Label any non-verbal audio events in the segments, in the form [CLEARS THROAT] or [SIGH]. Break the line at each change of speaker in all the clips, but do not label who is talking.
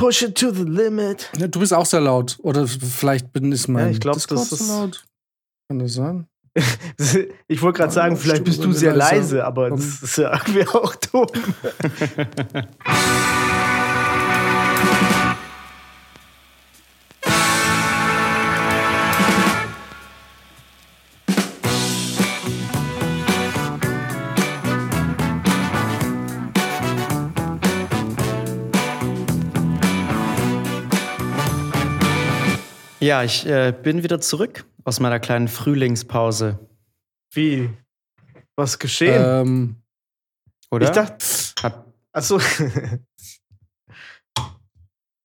Push it to the limit.
Ja, du bist auch sehr laut. Oder vielleicht bin ich mein
Ja, ich glaub,
Discord
das
so
ist-
laut. Kann das sein? [LAUGHS]
Ich wollte gerade sagen, vielleicht bist du sehr leise, aber das ist ja irgendwie auch dumm. [LAUGHS]
Ja, ich äh, bin wieder zurück aus meiner kleinen Frühlingspause.
Wie? Was geschehen?
Ähm,
Oder?
Ich dachte,
Hab,
achso. [LAUGHS]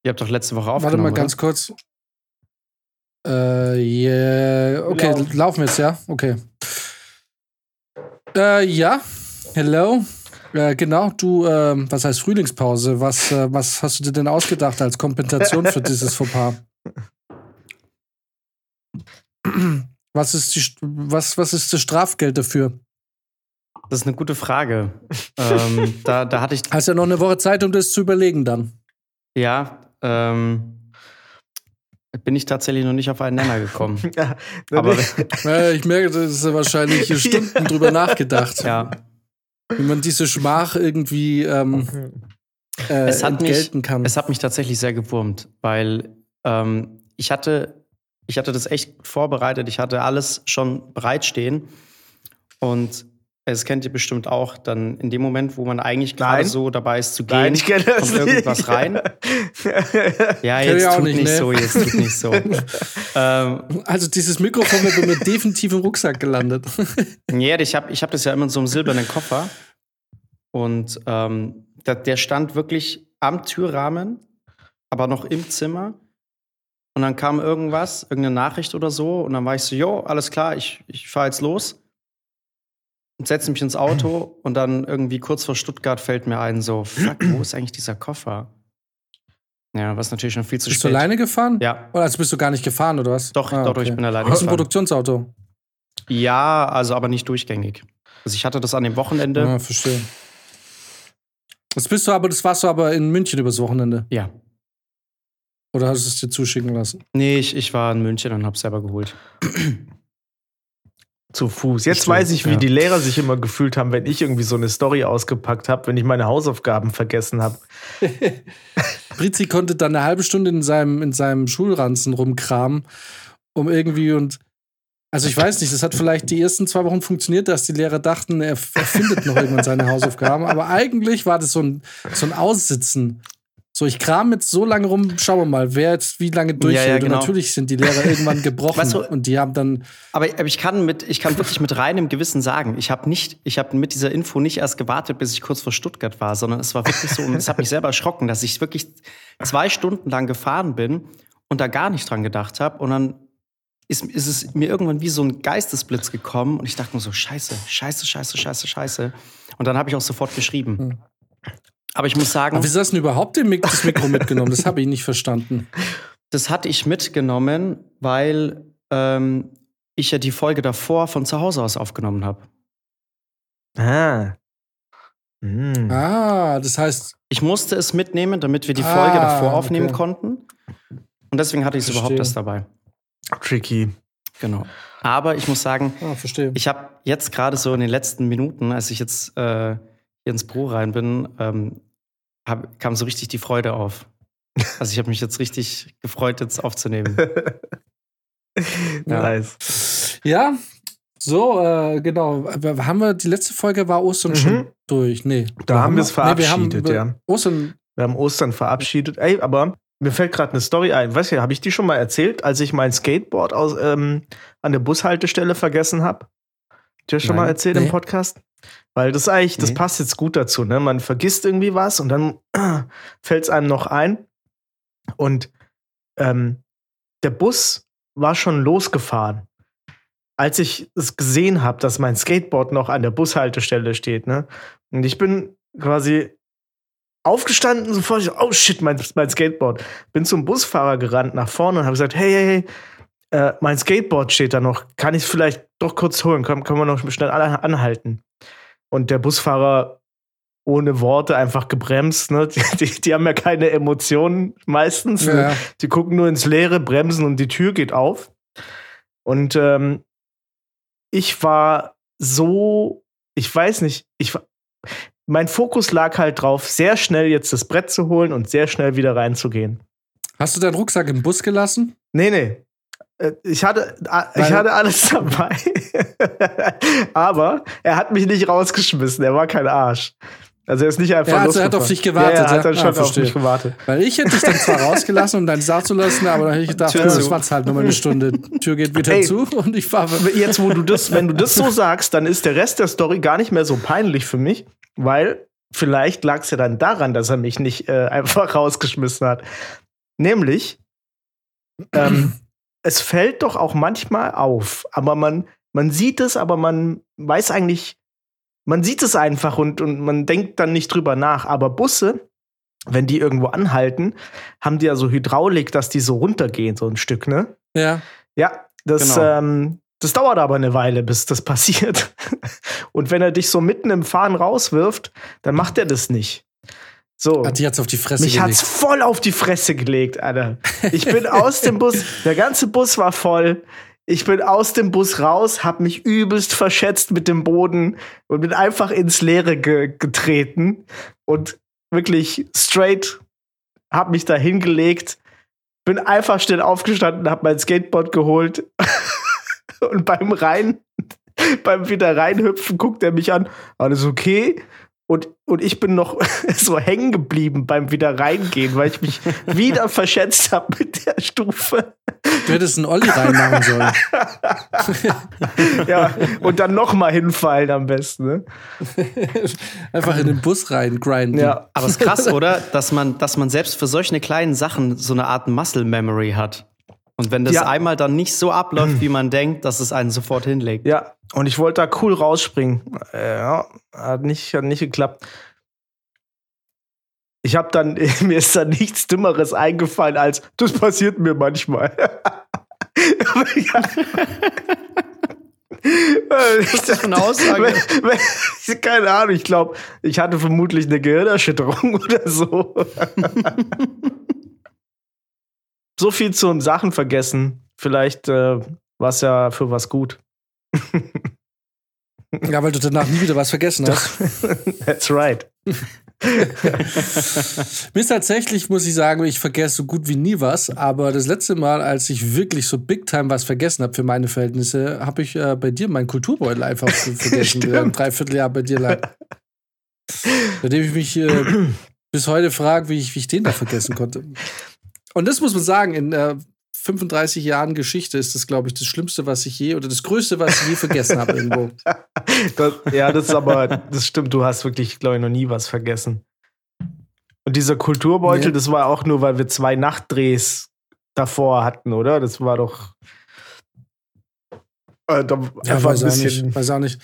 ihr habt doch letzte Woche
warte
aufgenommen.
mal ganz kurz. Äh, yeah. Okay,
Laufen.
laufen wir jetzt, ja? Okay. Äh, ja. Hello. Äh, genau, du, ähm, was heißt Frühlingspause? Was, äh, was hast du dir denn ausgedacht als Kompensation für dieses Fauxpas? [LAUGHS] [LAUGHS] Was ist, die, was, was ist das Strafgeld dafür?
Das ist eine gute Frage. ähm, da, da hatte ich, [LAUGHS]
Hast ja noch eine Woche Zeit, um das zu überlegen dann.
ja, ähm, bin ich tatsächlich noch nicht auf einen Nenner gekommen. [LAUGHS]
Ja,
Aber
Äh, ich merke, das ist ja wahrscheinlich [LAUGHS] Stunden drüber nachgedacht,
ja,
wie man diese Schmach irgendwie ähm, äh,
Es hat mich-
entgelten kann.
es hat mich tatsächlich sehr gewurmt, weil ähm, ich hatte, ich hatte das echt vorbereitet. Ich hatte alles schon bereitstehen. Und es kennt ihr bestimmt auch, dann in dem Moment, wo man eigentlich gerade
Nein.
so dabei ist zu gehen,
Nein, ich kenne das
kommt irgendwas
nicht.
rein. [LAUGHS] Ja, jetzt tut
nicht,
nicht,
ne?
so, jetzt tut nicht so. [LAUGHS] ähm,
Also dieses Mikrofon wird bei mir definitiv im Rucksack gelandet. [LAUGHS]
nee, ich habe ich hab das ja immer in so einem silbernen Koffer. Und ähm, der, der stand wirklich am Türrahmen, aber noch im Zimmer. Und dann kam irgendwas, irgendeine Nachricht oder so. Und dann war ich so, jo, alles klar, ich, ich fahre jetzt los. Und setze mich ins Auto. Und dann irgendwie kurz vor Stuttgart fällt mir ein, so, fuck, wo ist eigentlich dieser Koffer? Ja, was natürlich schon viel zu
Bist du
spät.
alleine gefahren?
Ja,
Oder also bist du gar nicht gefahren, oder was?
doch,
Ah,
doch,
okay.
ich bin alleine
Hast du ein
gefahren.
Produktionsauto?
Ja, also aber nicht durchgängig. Also ich hatte das an dem Wochenende.
Ja, verstehe. Das bist du aber, das warst du aber in München übers Wochenende.
Ja.
Oder hast du es dir zuschicken lassen?
Nee, ich, ich war in München und hab's selber geholt. [CLEARS THROAT]
Zu Fuß. Jetzt
Verstehe,
weiß ich, wie
ja.
die Lehrer sich immer gefühlt haben, wenn ich irgendwie so eine Story ausgepackt habe, wenn ich meine Hausaufgaben vergessen habe.
Brizi [LAUGHS] konnte dann eine halbe Stunde in seinem, in seinem Schulranzen rumkramen, um irgendwie und. Also ich weiß nicht, das hat vielleicht die ersten zwei Wochen funktioniert, dass die Lehrer dachten, er, er findet noch irgendwann seine Hausaufgaben. Aber eigentlich war das so ein, so ein Aussitzen. So, ich kram jetzt so lange rum, schauen wir mal, wer jetzt wie lange durchhält.
Ja, ja,
Und
genau.
natürlich sind die Lehrer irgendwann [LAUGHS] gebrochen.
Weißt du-
und die haben dann.
Aber, aber ich kann mit, ich kann wirklich mit reinem Gewissen sagen, ich habe nicht, ich habe mit dieser Info nicht erst gewartet, bis ich kurz vor Stuttgart war, sondern es war wirklich so, und es hat mich selber erschrocken, dass ich wirklich zwei Stunden lang gefahren bin und da gar nicht dran gedacht habe. Und dann ist, ist es mir irgendwann wie so ein Geistesblitz gekommen und ich dachte mir so, scheiße, scheiße, scheiße, scheiße, scheiße. Und dann habe ich auch sofort geschrieben.
Hm.
Aber ich muss sagen,
Aber wieso hast du denn überhaupt den Mik das Mikro mitgenommen? Das habe ich nicht verstanden.
Das hatte ich mitgenommen, weil ähm, ich ja die Folge davor von zu Hause aus aufgenommen habe.
Ah. Hm.
Ah, das heißt,
Ich musste es mitnehmen, damit wir die
Ah,
Folge davor aufnehmen
okay.
konnten. Und deswegen hatte ich es
Verstehe.
überhaupt erst dabei.
Tricky.
Genau. Aber ich muss sagen,
ah, verstehe.
ich habe jetzt gerade so in den letzten Minuten, als ich jetzt äh, hier ins Büro rein bin, ähm, hab, kam so richtig die Freude auf. Also ich habe mich jetzt richtig gefreut, jetzt aufzunehmen. [LAUGHS] Ja.
Nice.
Ja, so, äh, genau. Haben wir, die letzte Folge war Ostern
Mhm.
schon durch? Nee.
Da haben wir es
Nee, wir haben
verabschiedet, ja.
Ostern,
Wir haben Ostern verabschiedet. Ey, aber mir fällt gerade eine Story ein. Weißt du, habe ich die schon mal erzählt, als ich mein Skateboard aus, ähm, an der Bushaltestelle vergessen habe? Dir schon
Nein.
mal erzählt
Nee.
im Podcast? Weil das eigentlich, das
Nee.
passt jetzt gut dazu, ne? Man vergisst irgendwie was und dann [CLEARS THROAT] fällt es einem noch ein. Und ähm, der Bus war schon losgefahren. Als ich es gesehen habe, dass mein Skateboard noch an der Bushaltestelle steht, ne? Und ich bin quasi aufgestanden, sofort, oh shit, mein, mein Skateboard. Bin zum Busfahrer gerannt nach vorne und habe gesagt, hey, hey, hey, äh, mein Skateboard steht da noch. Kann ich es vielleicht doch kurz holen? Können, können wir noch schnell alle anhalten? Und der Busfahrer ohne Worte einfach gebremst. Ne? [LAUGHS] Die, die, die haben ja keine Emotionen meistens. Ne?
Ja.
Die gucken nur ins Leere, bremsen und die Tür geht auf. Und ähm, ich war so, ich weiß nicht, ich war, mein Fokus lag halt drauf, sehr schnell jetzt das Brett zu holen und sehr schnell wieder reinzugehen.
Hast du deinen Rucksack im Bus gelassen?
Nee, nee. Äh, Ich hatte, a- ich hatte alles [LAUGHS] dabei. Aber er hat mich nicht rausgeschmissen. Er war kein Arsch. Also er ist nicht einfach
Ja, also er hat auf dich gewartet,
Ja, er hat
ja?
dann
Ah,
schon auf mich gewartet.
Weil ich hätte dich dann zwar rausgelassen, um deinen Start zu lassen, aber dann hätte ich gedacht,
Tür
das war's halt nur mal eine Stunde. Tür geht wieder
Ey.
zu und ich fahre.
Jetzt, wo du das, wenn du das so sagst, dann ist der Rest der Story gar nicht mehr so peinlich für mich, weil vielleicht lag es ja dann daran, dass er mich nicht äh, [LAUGHS] einfach rausgeschmissen hat. Nämlich, ähm, es fällt doch auch manchmal auf, aber man, man sieht es, aber man weiß eigentlich, man sieht es einfach und, und man denkt dann nicht drüber nach. Aber Busse, wenn die irgendwo anhalten, haben die ja so Hydraulik, dass die so runtergehen, so ein Stück, ne?
Ja.
Ja, das,
Genau.
ähm, das dauert aber eine Weile, bis das [LAUGHS] passiert. Und wenn er dich so mitten im Fahren rauswirft, dann macht er das nicht. So.
Hat dich jetzt auf die Fresse
Mich hat's
gelegt.
voll auf die Fresse gelegt, Alter. Ich bin [LAUGHS] aus dem Bus, der ganze Bus war voll. Ich bin aus dem Bus raus, hab mich übelst verschätzt mit dem Boden und bin einfach ins Leere ge getreten und wirklich straight hab mich da hingelegt, bin einfach schnell aufgestanden, hab mein Skateboard geholt [LAUGHS] und beim rein beim wieder reinhüpfen guckt er mich an, alles okay? Und, und ich bin noch [LAUGHS] so hängen geblieben beim wieder reingehen, weil ich mich wieder verschätzt habe mit der Stufe.
Du hättest einen Olli reinmachen sollen. [LAUGHS]
Ja, und dann noch mal hinfallen am besten. Ne? [LAUGHS]
Einfach in den Bus rein grinden.
Ja,
Aber es ist krass, oder? Dass man, dass man selbst für solche kleinen Sachen so eine Art Muscle Memory hat. Und wenn das
Ja.
einmal dann nicht so abläuft, wie man denkt, dass es einen sofort hinlegt.
ja. Und ich wollte da cool rausspringen. Äh, Ja, hat nicht, hat nicht geklappt. Ich habe dann, [LAUGHS] mir ist dann nichts Dümmeres eingefallen als, das passiert mir manchmal. Was [LAUGHS]
ist das für eine Aussage? [LAUGHS]
Keine Ahnung, ich glaube, ich hatte vermutlich eine Gehirnerschütterung oder so. so viel zum Sachen vergessen. Vielleicht äh, war es ja für was gut. [LAUGHS]
Ja, weil du danach nie wieder was vergessen hast. [LAUGHS]
That's right. [LAUGHS]
Mir tatsächlich, muss ich sagen, ich vergesse so gut wie nie was. Aber das letzte Mal, als ich wirklich so big time was vergessen habe für meine Verhältnisse, habe ich äh, bei dir meinen Kulturbeutel einfach vergessen, der ein Dreivierteljahr bei dir lag. Bei dem ich mich äh, [CLEARS THROAT] bis heute frage, wie ich, wie ich den da vergessen konnte. Und das muss man sagen, in äh, 35 Jahren Geschichte ist das, glaube ich, das Schlimmste, was ich je oder das Größte, was ich je vergessen habe irgendwo. [LAUGHS]
Das, ja, das ist aber, das stimmt, du hast wirklich, glaube ich, noch nie was vergessen. Und dieser Kulturbeutel,
Nee.
das war auch nur, weil wir zwei Nachtdrehs davor hatten, oder? Das war doch. Äh, da
Ja, weiß
ein
auch,
bisschen.
nicht, weiß auch nicht.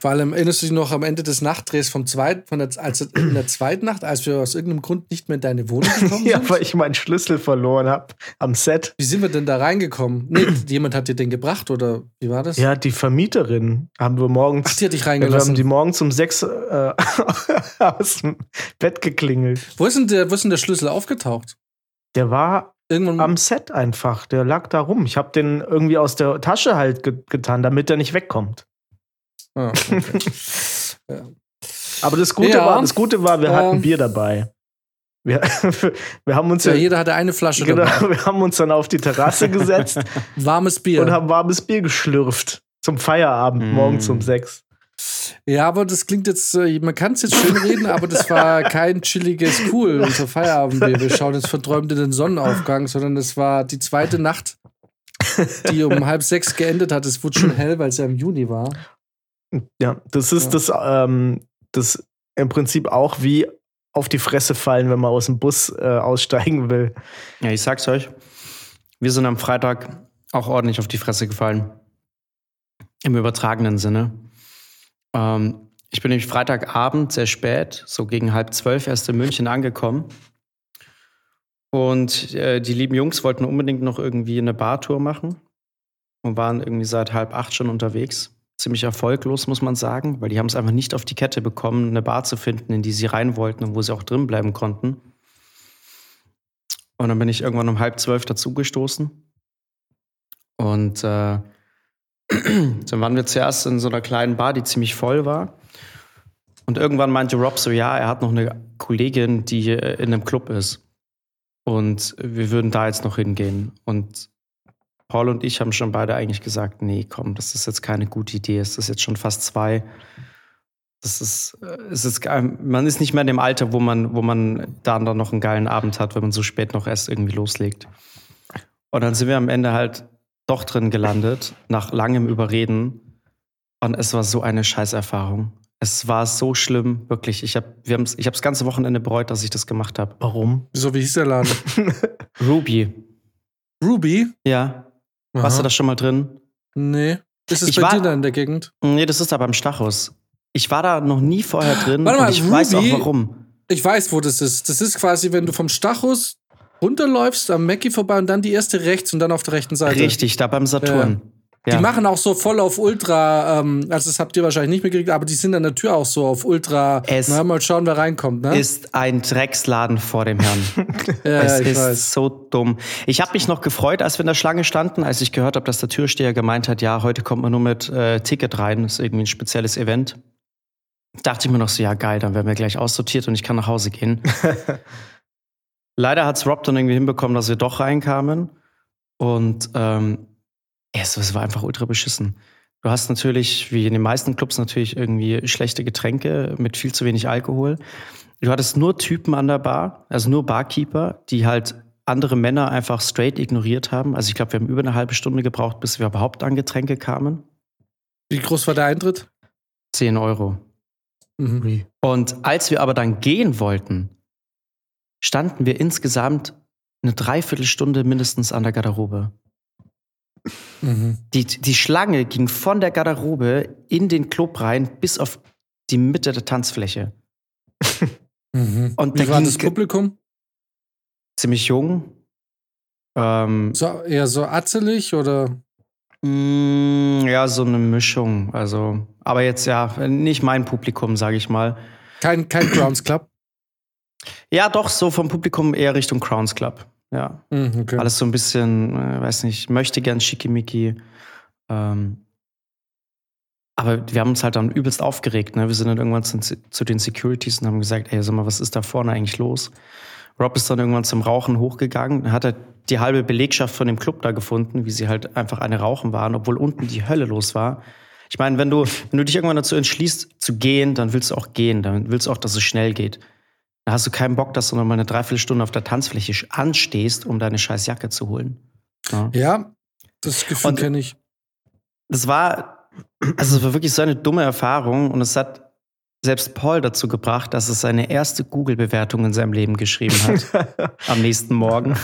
Vor allem erinnerst du dich noch am Ende des Nachtdrehs vom zweiten, von der, als, in der zweiten Nacht, als wir aus irgendeinem Grund nicht mehr in deine Wohnung [LAUGHS] gekommen
Ja,
sind?
weil ich meinen Schlüssel verloren habe am Set.
Wie sind wir denn da reingekommen? Nee, [CLEARS THROAT] jemand hat dir den gebracht oder wie war das?
Ja, die Vermieterin haben wir morgens.
Ach, die hat dich
wir haben
reingelassen.
die morgens um sechs äh, [LAUGHS] aus dem Bett geklingelt.
wo, ist denn der, wo ist denn der Schlüssel aufgetaucht?
Der war
Irgendwann.
am Set einfach. Der lag da rum. Ich habe den irgendwie aus der Tasche halt ge getan, damit er nicht wegkommt.
Ah, okay. [LAUGHS] ja.
Aber das Gute,
Ja.
war, das Gute war, wir
Ähm.
hatten Bier dabei. Wir, [LAUGHS] wir haben uns
ja,
ja,
jeder hatte eine Flasche
genau,
dabei. [LAUGHS]
wir haben uns dann auf die Terrasse gesetzt
Warmes Bier.
und haben warmes Bier geschlürft. Zum Feierabend,
Mm.
morgens um sechs.
Ja, aber das klingt jetzt, äh, man kann es jetzt schön reden, aber das war kein chilliges Cool, unser Feierabendbier. Wir schauen jetzt verträumt in den Sonnenaufgang, sondern das war die zweite Nacht, die um halb sechs geendet hat. Es wurde schon hell, weil es ja im Juni war.
Ja, das ist
Ja.
das, ähm, das im Prinzip auch wie auf die Fresse fallen, wenn man aus dem Bus äh, aussteigen will.
Ja, ich sag's euch. Wir sind am Freitag auch ordentlich auf die Fresse gefallen. Im übertragenen Sinne. Ähm, ich bin nämlich Freitagabend sehr spät, so gegen halb zwölf, erst in München angekommen. Und äh, die lieben Jungs wollten unbedingt noch irgendwie eine Bartour machen und waren irgendwie seit halb acht schon unterwegs. Ziemlich erfolglos, muss man sagen, weil die haben es einfach nicht auf die Kette bekommen, eine Bar zu finden, in die sie rein wollten und wo sie auch drin bleiben konnten. Und dann bin ich irgendwann um halb zwölf dazugestoßen. Und äh, [CLEARS THROAT] dann waren wir zuerst in so einer kleinen Bar, die ziemlich voll war. Und irgendwann meinte Rob so, ja, er hat noch eine Kollegin, die äh, in einem Club ist. Und wir würden da jetzt noch hingehen. Und Paul und ich haben schon beide eigentlich gesagt, nee, komm, das ist jetzt keine gute Idee. Es ist jetzt schon fast zwei. Das ist, äh, es ist, man ist nicht mehr in dem Alter, wo man, wo man da dann noch einen geilen Abend hat, wenn man so spät noch erst irgendwie loslegt. Und dann sind wir am Ende halt doch drin gelandet, nach langem Überreden. Und es war so eine Scheißerfahrung. Es war so schlimm, wirklich. Ich habe ich habe das ganze Wochenende bereut, dass ich das gemacht habe.
Warum?
Wieso, wie hieß der Laden? [LAUGHS]
Ruby.
Ruby?
Ja. Warst du da schon mal drin?
Nee. Ist es
Ich
bei
war-
dir da in der Gegend?
Nee, das ist da beim Stachus. Ich war da noch nie vorher drin
Warte mal,
und ich weiß auch
Ruby-
warum.
Ich weiß, wo das ist. Das ist quasi, wenn du vom Stachus runterläufst, am Mackie vorbei und dann die erste rechts und dann auf der rechten Seite.
Richtig, da beim Saturn.
Die
Ja.
machen auch so voll auf Ultra, ähm, also das habt ihr wahrscheinlich nicht mitgekriegt, aber die sind an der Tür auch so auf Ultra.
Es
Na, mal schauen, wer reinkommt, ne?
Ist ein Drecksladen vor dem Herrn. [LAUGHS]
ja,
es ist
weiß.
so dumm. Ich habe mich noch gefreut, als wir in der Schlange standen, als ich gehört habe, dass der Türsteher gemeint hat, ja, heute kommt man nur mit äh, Ticket rein, das ist irgendwie ein spezielles Event. Dachte ich mir noch so, ja geil, dann werden wir gleich aussortiert und ich kann nach Hause gehen. [LAUGHS] Leider hat's Rob dann irgendwie hinbekommen, dass wir doch reinkamen. Und ähm, es, es war einfach ultra beschissen. Du hast natürlich, wie in den meisten Clubs, natürlich irgendwie schlechte Getränke mit viel zu wenig Alkohol. Du hattest nur Typen an der Bar, also nur Barkeeper, die halt andere Männer einfach straight ignoriert haben. Also ich glaube, wir haben über eine halbe Stunde gebraucht, bis wir überhaupt an Getränke kamen.
Wie groß war der Eintritt?
10 Euro.
Mhm.
Und als wir aber dann gehen wollten, standen wir insgesamt eine Dreiviertelstunde mindestens an der Garderobe.
Mhm.
Die, die Schlange ging von der Garderobe in den Club rein bis auf die Mitte der Tanzfläche. [LAUGHS]
Mhm.
Und
Wie war
ging
das Publikum?
Ziemlich jung. Ähm,
So, eher so atzelig oder?
mm, ja, so eine Mischung. Also, aber jetzt ja, nicht mein Publikum, sage ich mal.
Kein, kein [CLEARS THROAT] Grounds Club?
Ja, doch, so vom Publikum eher Richtung Crowns Club. Ja.
Mhm, okay.
Alles so ein bisschen, äh, weiß nicht, möchte gern schickimicki. Ähm, aber wir haben uns halt dann übelst aufgeregt. Ne? Wir sind dann irgendwann zu, zu den Securities und haben gesagt, ey, sag mal, was ist da vorne eigentlich los? Rob ist dann irgendwann zum Rauchen hochgegangen, hat er die halbe Belegschaft von dem Club da gefunden, wie sie halt einfach eine Rauchen waren, obwohl unten die Hölle los war. Ich meine, wenn du, wenn du dich irgendwann dazu entschließt zu gehen, dann willst du auch gehen, dann willst du auch, dass es schnell geht. Da hast du keinen Bock, dass du noch mal eine Dreiviertelstunde auf der Tanzfläche anstehst, um deine scheiß Jacke zu holen. Ja.
Ja, das Gefühl kenne ich.
Das war, also es war wirklich so eine dumme Erfahrung und es hat selbst Paul dazu gebracht, dass es seine erste Google-Bewertung in seinem Leben geschrieben hat [LAUGHS] am nächsten Morgen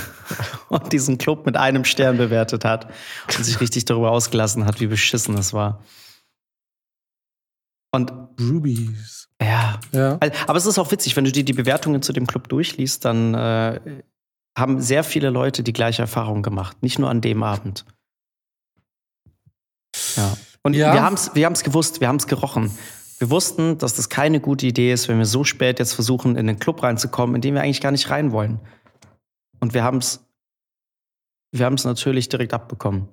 und diesen Club mit einem Stern bewertet hat und sich richtig darüber ausgelassen hat, wie beschissen das war. Und
Rubies.
Ja,
Ja.
Aber es ist auch witzig, wenn du dir die Bewertungen zu dem Club durchliest, dann äh, haben sehr viele Leute die gleiche Erfahrung gemacht. Nicht nur an dem Abend. Ja. Und
Ja.
wir haben es wir haben's gewusst, wir haben es gerochen. Wir wussten, dass das keine gute Idee ist, wenn wir so spät jetzt versuchen, in den Club reinzukommen, in den wir eigentlich gar nicht rein wollen. Und wir haben es wir haben's natürlich direkt abbekommen.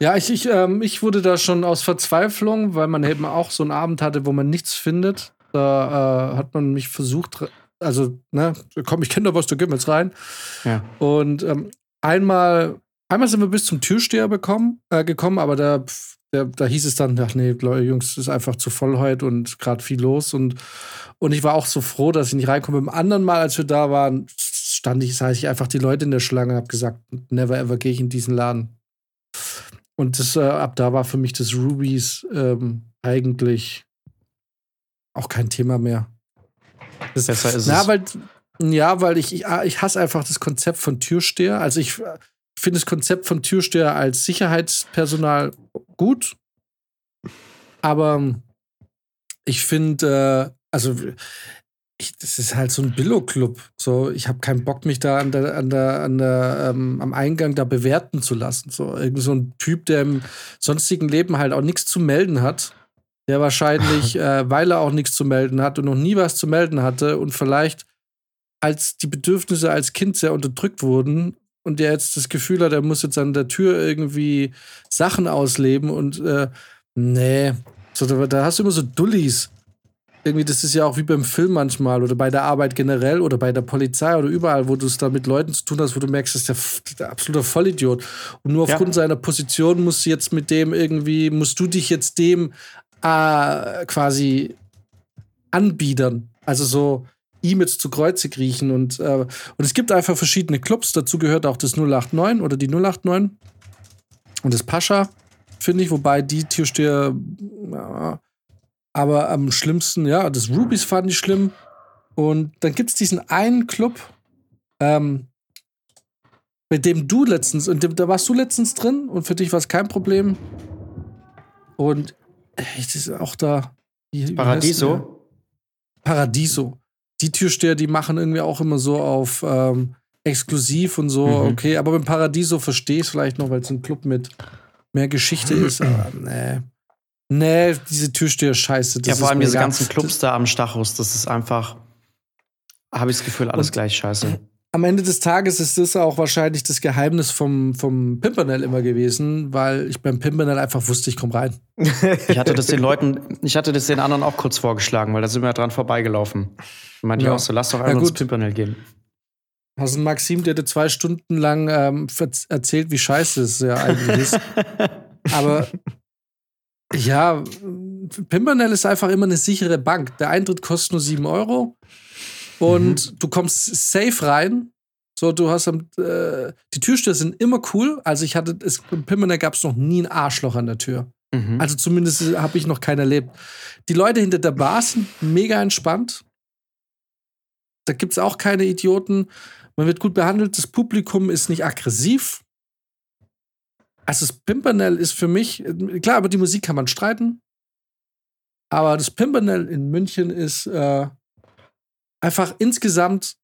Ja, ich, ich, ähm, ich wurde da schon aus Verzweiflung, weil man eben auch so einen Abend hatte, wo man nichts findet. Da äh, hat man mich versucht, also, ne, komm, ich kenne da was, du geh mal jetzt rein.
Ja.
Und ähm, einmal, einmal sind wir bis zum Türsteher bekommen, äh, gekommen, aber da, der, da hieß es dann, ach nee, Leute, Jungs, es ist einfach zu voll heute und gerade viel los. Und, und ich war auch so froh, dass ich nicht reinkomme. Beim anderen Mal, als wir da waren, stand ich, sah ich einfach die Leute in der Schlange und habe gesagt, never ever gehe ich in diesen Laden. Und das, äh, ab da war für mich das Rubies ähm, eigentlich auch kein Thema mehr. Das,
Besser ist
na,
es.
Weil, ja, weil ich, ich, ich hasse einfach das Konzept von Türsteher. Also ich finde das Konzept von Türsteher als Sicherheitspersonal gut. Aber ich finde, äh, also ich, das ist halt so ein Billo-Club. So, ich habe keinen Bock, mich da an der, an der, an der, ähm, am Eingang da bewerten zu lassen. So, irgend so ein Typ, der im sonstigen Leben halt auch nichts zu melden hat, der wahrscheinlich, [LAUGHS] äh, weil er auch nichts zu melden hat und noch nie was zu melden hatte und vielleicht als die Bedürfnisse als Kind sehr unterdrückt wurden und der jetzt das Gefühl hat, er muss jetzt an der Tür irgendwie Sachen ausleben und äh, nee, so, da, da hast du immer so Dullis irgendwie, das ist ja auch wie beim Film manchmal oder bei der Arbeit generell oder bei der Polizei oder überall, wo du es da mit Leuten zu tun hast, wo du merkst, das ist der, der absolute Vollidiot. Und nur aufgrund ja. seiner Position musst du jetzt mit dem irgendwie, musst du dich jetzt dem äh, quasi anbiedern. Also so ihm jetzt zu Kreuze kriechen. Und, äh, und es gibt einfach verschiedene Clubs. Dazu gehört auch das 089 oder die 089 und das Pascha, finde ich, wobei die Türsteher ja, aber am schlimmsten, ja, das Rubies fand ich schlimm. Und dann gibt es diesen einen Club, ähm, mit dem du letztens, und da warst du letztens drin und für dich war es kein Problem. Und es ist auch da.
Wie, Paradiso?
Paradiso. Die Türsteher, die machen irgendwie auch immer so auf ähm, exklusiv und so, mhm. okay. Aber beim Paradiso verstehe ich es vielleicht noch, weil es ein Club mit mehr Geschichte [CLEARS THROAT] ist. Aber nee. Nee, diese Türsteher-Scheiße.
Ja, vor allem diese ganzen Clubs da am Stachus, das ist einfach, habe ich das Gefühl, alles gleich scheiße.
Am Ende des Tages ist das auch wahrscheinlich das Geheimnis vom, vom Pimpernel immer gewesen, weil ich beim Pimpernel einfach wusste, ich komme rein. [LAUGHS]
Ich hatte das den Leuten, ich hatte das den anderen auch kurz vorgeschlagen, weil da sind wir ja dran vorbeigelaufen. Ich meinte ja. auch so, lass doch einmal ins Pimpernel gehen.
Hast einen Maxim, der dir zwei Stunden lang ähm, erzählt, wie scheiße es ja eigentlich ist. [LAUGHS] Aber ja, Pimpernel ist einfach immer eine sichere Bank. Der Eintritt kostet nur 7 Euro und mhm. du kommst safe rein. So, du hast äh, die Türsteher sind immer cool. Also ich hatte, es, im Pimpernel gab es noch nie ein Arschloch an der Tür. Mhm. Also zumindest habe ich noch keinen erlebt. Die Leute hinter der Bar sind mega entspannt. Da gibt es auch keine Idioten. Man wird gut behandelt. Das Publikum ist nicht aggressiv. Also das Pimpernel ist für mich, klar, über die Musik kann man streiten, aber das Pimpernel in München ist äh, einfach insgesamt,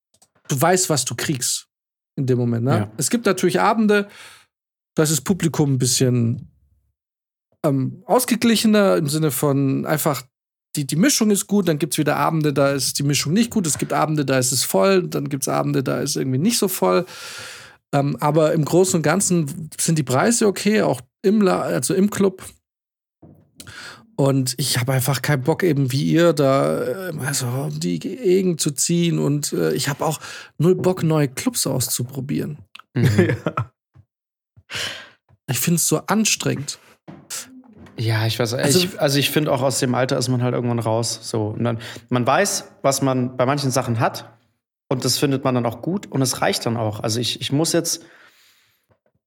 du weißt, was du kriegst in dem Moment. Ne? Ja. Es gibt natürlich Abende, da ist das Publikum ein bisschen ähm, ausgeglichener im Sinne von einfach, die, die Mischung ist gut, dann gibt es wieder Abende, da ist die Mischung nicht gut, es gibt Abende, da ist es voll, dann gibt es Abende, da ist irgendwie nicht so voll. Ähm, aber im Großen und Ganzen sind die Preise okay, auch im, La also im Club. Und ich habe einfach keinen Bock, eben wie ihr, da äh, also, um die Gegend zu ziehen. Und äh, ich habe auch null Bock, neue Clubs auszuprobieren. Mhm. [LAUGHS] Ja. Ich finde es so anstrengend.
Ja, ich weiß. Also ich, also ich finde auch aus dem Alter ist man halt irgendwann raus. So, und dann, man weiß, was man bei manchen Sachen hat. Und das findet man dann auch gut und es reicht dann auch. Also ich, ich muss jetzt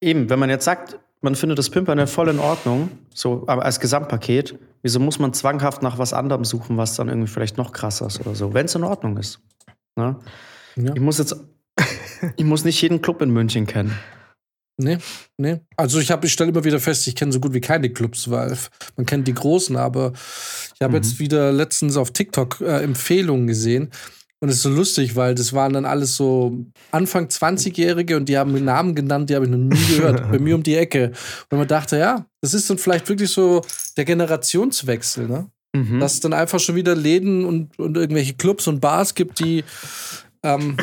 eben, wenn man jetzt sagt, man findet das Pimpern voll in Ordnung, so als Gesamtpaket, wieso muss man zwanghaft nach was anderem suchen, was dann irgendwie vielleicht noch krasser ist oder so, wenn es in Ordnung ist. Ne? Ja. Ich muss jetzt, [LAUGHS] ich muss nicht jeden Club in München kennen.
Nee, nee. Also ich habe, ich stelle immer wieder fest, ich kenne so gut wie keine Clubs, weil man kennt die großen, aber ich habe mhm. jetzt wieder letztens auf TikTok äh, Empfehlungen gesehen. Und es ist so lustig, weil das waren dann alles so Anfang 20-Jährige und die haben Namen genannt, die habe ich noch nie gehört. bei mir um die Ecke. Und man dachte, ja, das ist dann vielleicht wirklich so der Generationswechsel, ne? Mhm. Dass es dann einfach schon wieder Läden und, und irgendwelche Clubs und Bars gibt, die, ähm,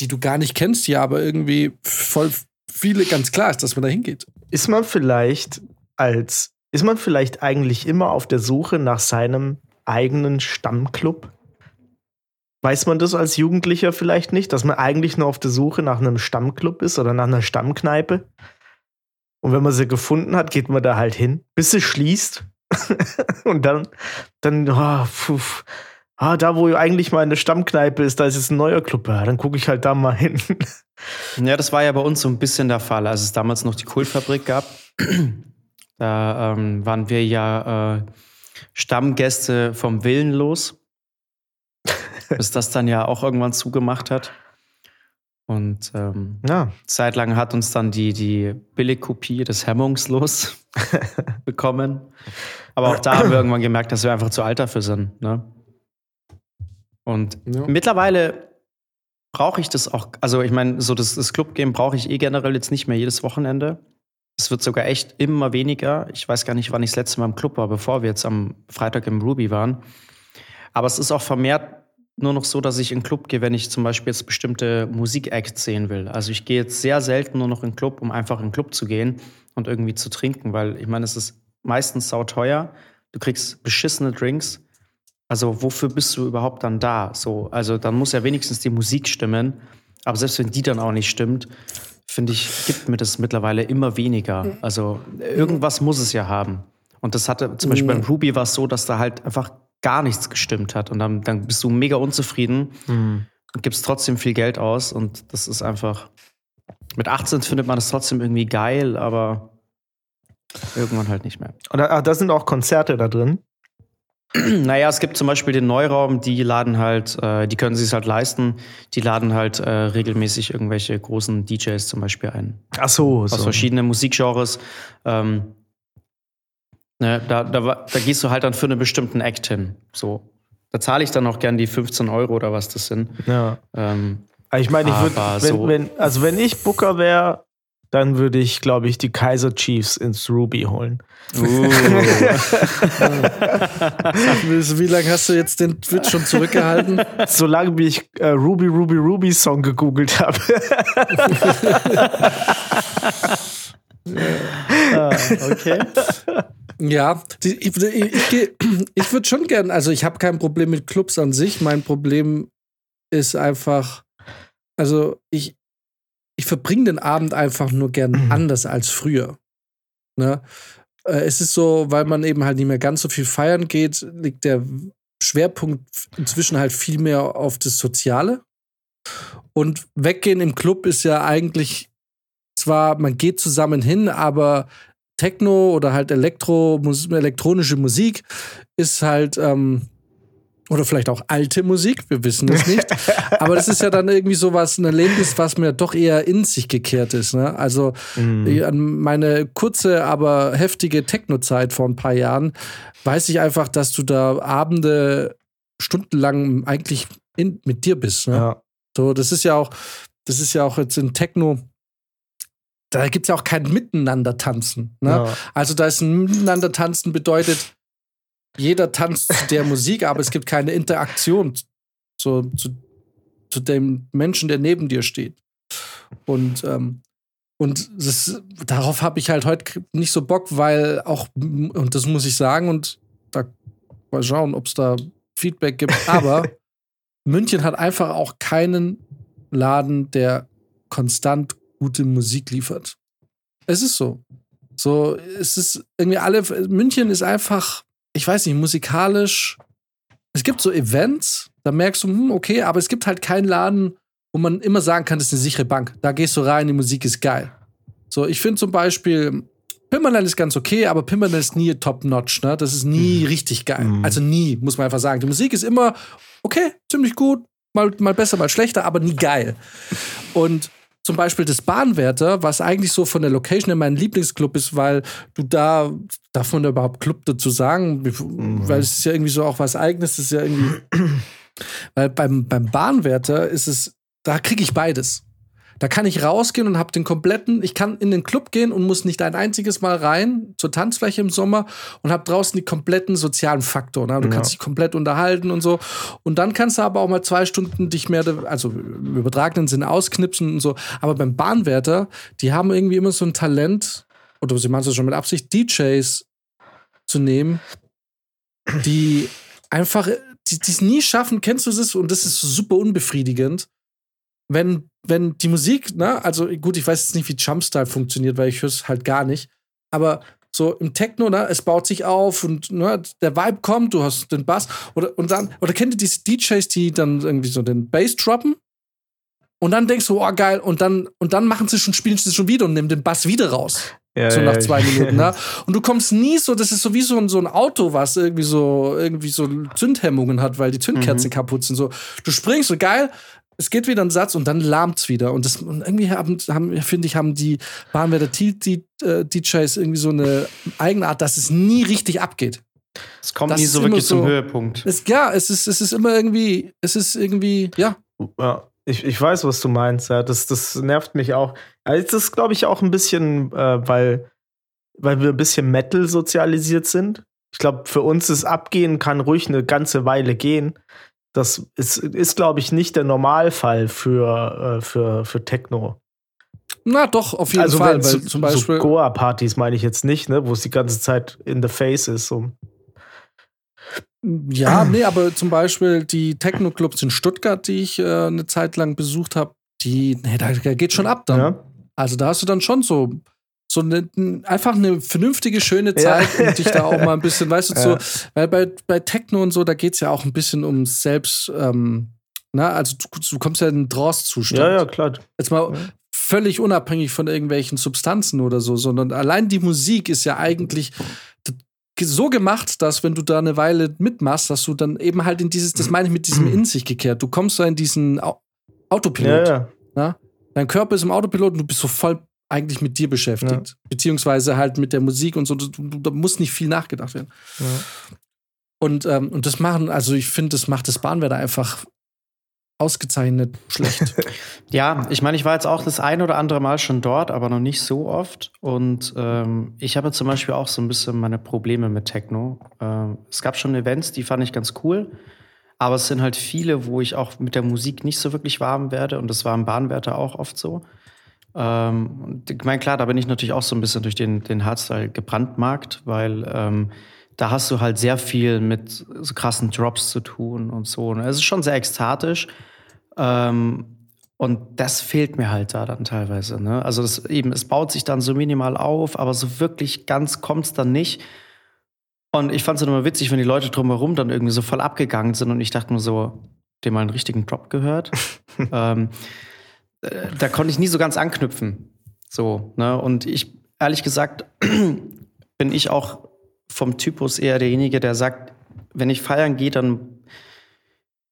die du gar nicht kennst, die aber irgendwie voll viele ganz klar ist, dass man da hingeht.
Ist man vielleicht als, ist man vielleicht eigentlich immer auf der Suche nach seinem eigenen Stammclub? Weiß man das als Jugendlicher vielleicht nicht, dass man eigentlich nur auf der Suche nach einem Stammclub ist oder nach einer Stammkneipe? Und wenn man sie gefunden hat, geht man da halt hin, bis sie schließt. [LAUGHS] und dann, dann, oh, pf, ah, da wo eigentlich meine Stammkneipe ist, da ist jetzt ein neuer Club. Ja, dann gucke ich halt da mal hin. [LAUGHS]
ja, das war ja bei uns so ein bisschen der Fall, als es damals noch die Kultfabrik gab. da ähm, waren wir ja äh, Stammgäste vom Willen los bis das dann ja auch irgendwann zugemacht hat. Und ähm, ja. zeitlang hat uns dann die, die Billigkopie des Hemmungslos [LAUGHS] bekommen. Aber auch da haben wir irgendwann gemerkt, dass wir einfach zu alt dafür sind. Ne? Und
Ja.
mittlerweile brauche ich das auch. Also, ich meine, so das, das Club-Game brauche ich eh generell jetzt nicht mehr jedes Wochenende. Es wird sogar echt immer weniger. Ich weiß gar nicht, wann ich das letzte Mal im Club war, bevor wir jetzt am Freitag im Ruby waren. Aber es ist auch vermehrt nur noch so, dass ich in den Club gehe, wenn ich zum Beispiel jetzt bestimmte Musikacts sehen will. Also ich gehe jetzt sehr selten nur noch in den Club, um einfach in den Club zu gehen und irgendwie zu trinken, weil ich meine, es ist meistens sauteuer. Du kriegst beschissene Drinks. Also wofür bist du überhaupt dann da? So, also dann muss ja wenigstens die Musik stimmen. Aber selbst wenn die dann auch nicht stimmt, finde ich, gibt mir das mittlerweile immer weniger. Also irgendwas muss es ja haben. Und das hatte zum Beispiel beim Ruby war es so, dass da halt einfach gar nichts gestimmt hat. Und dann, dann bist du mega unzufrieden
Hm.
und gibst trotzdem viel Geld aus. Und das ist einfach. Mit 18 findet man das trotzdem irgendwie geil, aber irgendwann halt nicht mehr.
Und da, ah, da sind auch Konzerte da drin. [CLEARS THROAT]
Naja, es gibt zum Beispiel den Neuraum, die laden halt, äh, die können sich halt leisten, die laden halt äh, regelmäßig irgendwelche großen DJs zum Beispiel ein.
Ach so,
Aus
so.
verschiedenen Musikgenres. Ähm, ne, da, da, da gehst du halt dann für einen bestimmten Act hin. So. Da zahle ich dann auch gern die 15 Euro oder was das sind.
Ja.
Ähm,
Aber Ich meine, ich würde,
so-
wenn, also wenn ich Booker wäre, dann würde ich, glaube ich, die Kaiser Chiefs ins Ruby holen.
uh, [LAUGHS]
Wie lange hast du jetzt den Twitch schon zurückgehalten? [LAUGHS]
Solange wie ich äh, Ruby, Ruby, Ruby Song gegoogelt habe. [LAUGHS]
okay. [LAUGHS]
Ja, ich, ich, ich, würde schon gern, also ich habe kein Problem mit Clubs an sich. Mein Problem ist einfach, also ich, ich verbringe den Abend einfach nur gern anders als früher. Ne? Äh, Es ist so, weil man eben halt nicht mehr ganz so viel feiern geht, liegt der Schwerpunkt inzwischen halt viel mehr auf das Soziale. Und weggehen im Club ist ja eigentlich zwar, man geht zusammen hin, aber Techno oder halt Elektro, Mus elektronische Musik ist halt, ähm, oder vielleicht auch alte Musik, wir wissen es nicht. [LAUGHS] Aber das ist ja dann irgendwie so was, ein Erlebnis, was mir doch eher in sich gekehrt ist. Ne? Also an meine kurze, aber heftige Techno-Zeit vor ein paar Jahren weiß ich einfach, dass du da Abende stundenlang eigentlich in, mit dir bist. Ne?
Ja.
So, das ist ja auch, das ist ja auch jetzt in Techno, da gibt es ja auch kein Miteinander-Tanzen. Ne?
Ja.
Also da ist ein Miteinander-Tanzen bedeutet, jeder tanzt zu der Musik, aber es gibt keine Interaktion zu, zu, zu dem Menschen, der neben dir steht. Und, ähm, und das, darauf habe ich halt heute nicht so Bock, weil auch, und das muss ich sagen, und da mal schauen, ob es da Feedback gibt, [LAUGHS] aber München hat einfach auch keinen Laden, der konstant gute Musik liefert. Es ist so. So, es ist irgendwie alle, München ist einfach, ich weiß nicht, musikalisch. Es gibt so Events, da merkst du, hm, okay, aber es gibt halt keinen Laden, wo man immer sagen kann, das ist eine sichere Bank. Da gehst du rein, die Musik ist geil. So, ich finde zum Beispiel, Pimmerland ist ganz okay, aber Pimmerland ist nie top-notch, ne? Das ist nie richtig geil.
Mhm.
Also nie, muss man einfach sagen. Die Musik ist immer okay, ziemlich gut, mal, mal besser, mal schlechter, aber nie geil. Und zum Beispiel das Bahnwärter, was eigentlich so von der Location her mein Lieblingsclub ist, weil du da, darf man da überhaupt Club dazu sagen? Weil es ist ja irgendwie so auch was Eigenes, das ist ja irgendwie. [CLEARS THROAT] weil beim, beim Bahnwärter ist es, da kriege ich beides. Da kann ich rausgehen und habe den kompletten, ich kann in den Club gehen und muss nicht ein einziges Mal rein zur Tanzfläche im Sommer und habe draußen die kompletten sozialen Faktoren. Ne? Du
Ja.
kannst dich komplett unterhalten und so. Und dann kannst du aber auch mal zwei Stunden dich mehr, also im übertragenen Sinne ausknipsen und so. Aber beim Bahnwärter, die haben irgendwie immer so ein Talent, oder sie machen es schon mit Absicht, DJs zu nehmen, die einfach, die die es nie schaffen, kennst du das? Und das ist super unbefriedigend. Wenn, wenn die Musik, ne, also gut, ich weiß jetzt nicht, wie Jumpstyle funktioniert, weil ich höre es halt gar nicht. Aber so im Techno, ne, es baut sich auf und ne, der Vibe kommt, du hast den Bass oder und dann, oder kennt ihr diese DJs, die dann irgendwie so den Bass droppen? Und dann denkst du, oh geil, und dann, und dann machen sie schon, spielen sie schon wieder und nehmen den Bass wieder raus
Ja,
so
ja,
nach zwei
ich-
Minuten, ne? [LAUGHS] Und du kommst nie so, das ist so wie so ein, so ein Auto, was irgendwie so, irgendwie so Zündhemmungen hat, weil die Zündkerzen
Mhm.
kaputt sind. So, du springst so geil, es geht wieder ein Satz und dann lahmt's wieder. Und das, und irgendwie haben, haben finde ich, haben die Bahnwärter die, äh, DJs irgendwie so eine Eigenart, dass es nie richtig abgeht.
Es kommt
Das
nie so wirklich zum
so-
Höhepunkt.
Es, ja, es ist, es ist immer irgendwie, es ist irgendwie, ja.
Ja, ich, ich weiß, was du meinst. Ja, das, das nervt mich auch. Also das ist, glaube ich, auch ein bisschen, äh, weil, weil wir ein bisschen Metal sozialisiert sind. Ich glaube, für uns ist Abgehen kann ruhig eine ganze Weile gehen. Das ist, ist glaube ich, nicht der Normalfall für, äh, für, für Techno.
Na doch, auf jeden
also
Fall.
wenn
Weil
so,
zum Beispiel.
so Goa-Partys meine ich jetzt nicht, ne, wo es die ganze Zeit in the face ist. So.
Ja, nee, aber zum Beispiel die Techno-Clubs in Stuttgart, die ich äh, eine Zeit lang besucht habe, die, nee, da da geht schon ab dann.
Ja?
Also da hast du dann schon so, so eine, einfach eine vernünftige, schöne
Ja.
Zeit und dich da auch mal ein bisschen, weißt du, [LAUGHS]
Ja.
so, weil bei, bei Techno und so, da geht es ja auch ein bisschen um Selbst, ähm, na, also du, du kommst ja in einen Trance-Zustand.
ja, ja, klar.
Jetzt mal
Ja.
völlig unabhängig von irgendwelchen Substanzen oder so, sondern allein die Musik ist ja eigentlich so gemacht, dass wenn du da eine Weile mitmachst, dass du dann eben halt in dieses, das meine ich mit diesem in sich gekehrt, du kommst da in diesen Au Autopilot.
Ja, ja.
Dein Körper ist im Autopilot und du bist so voll eigentlich mit dir beschäftigt. Beziehungsweise halt mit der Musik und so. Da muss nicht viel nachgedacht werden.
Ja.
Und, ähm, und das machen, also ich finde, das macht das Bahnwetter einfach ausgezeichnet schlecht. [LAUGHS]
Ja, ich meine, ich war jetzt auch das ein oder andere Mal schon dort, aber noch nicht so oft. Und ähm, ich habe zum Beispiel auch so ein bisschen meine Probleme mit Techno. Ähm, es gab schon Events, die fand ich ganz cool. Aber es sind halt viele, wo ich auch mit der Musik nicht so wirklich warm werde. Und das war im Bahnwärter auch oft so. Ähm, ich meine, klar, da bin ich natürlich auch so ein bisschen durch den, den Hardstyle gebrandmarkt, weil ähm, da hast du halt sehr viel mit so krassen Drops zu tun und so. Und es ist schon sehr ekstatisch. Ähm, und das fehlt mir halt da dann teilweise. Ne? Also das eben, es baut sich dann so minimal auf, aber so wirklich ganz kommt es dann nicht. Und ich fand es dann immer witzig, wenn die Leute drumherum dann irgendwie so voll abgegangen sind und ich dachte mir so, dem mal einen richtigen Drop gehört. [LAUGHS] ähm, da konnte ich nie so ganz anknüpfen. So, ne? Und ich, ehrlich gesagt, [CLEARS THROAT] bin ich auch vom Typus eher derjenige, der sagt, wenn ich feiern gehe, dann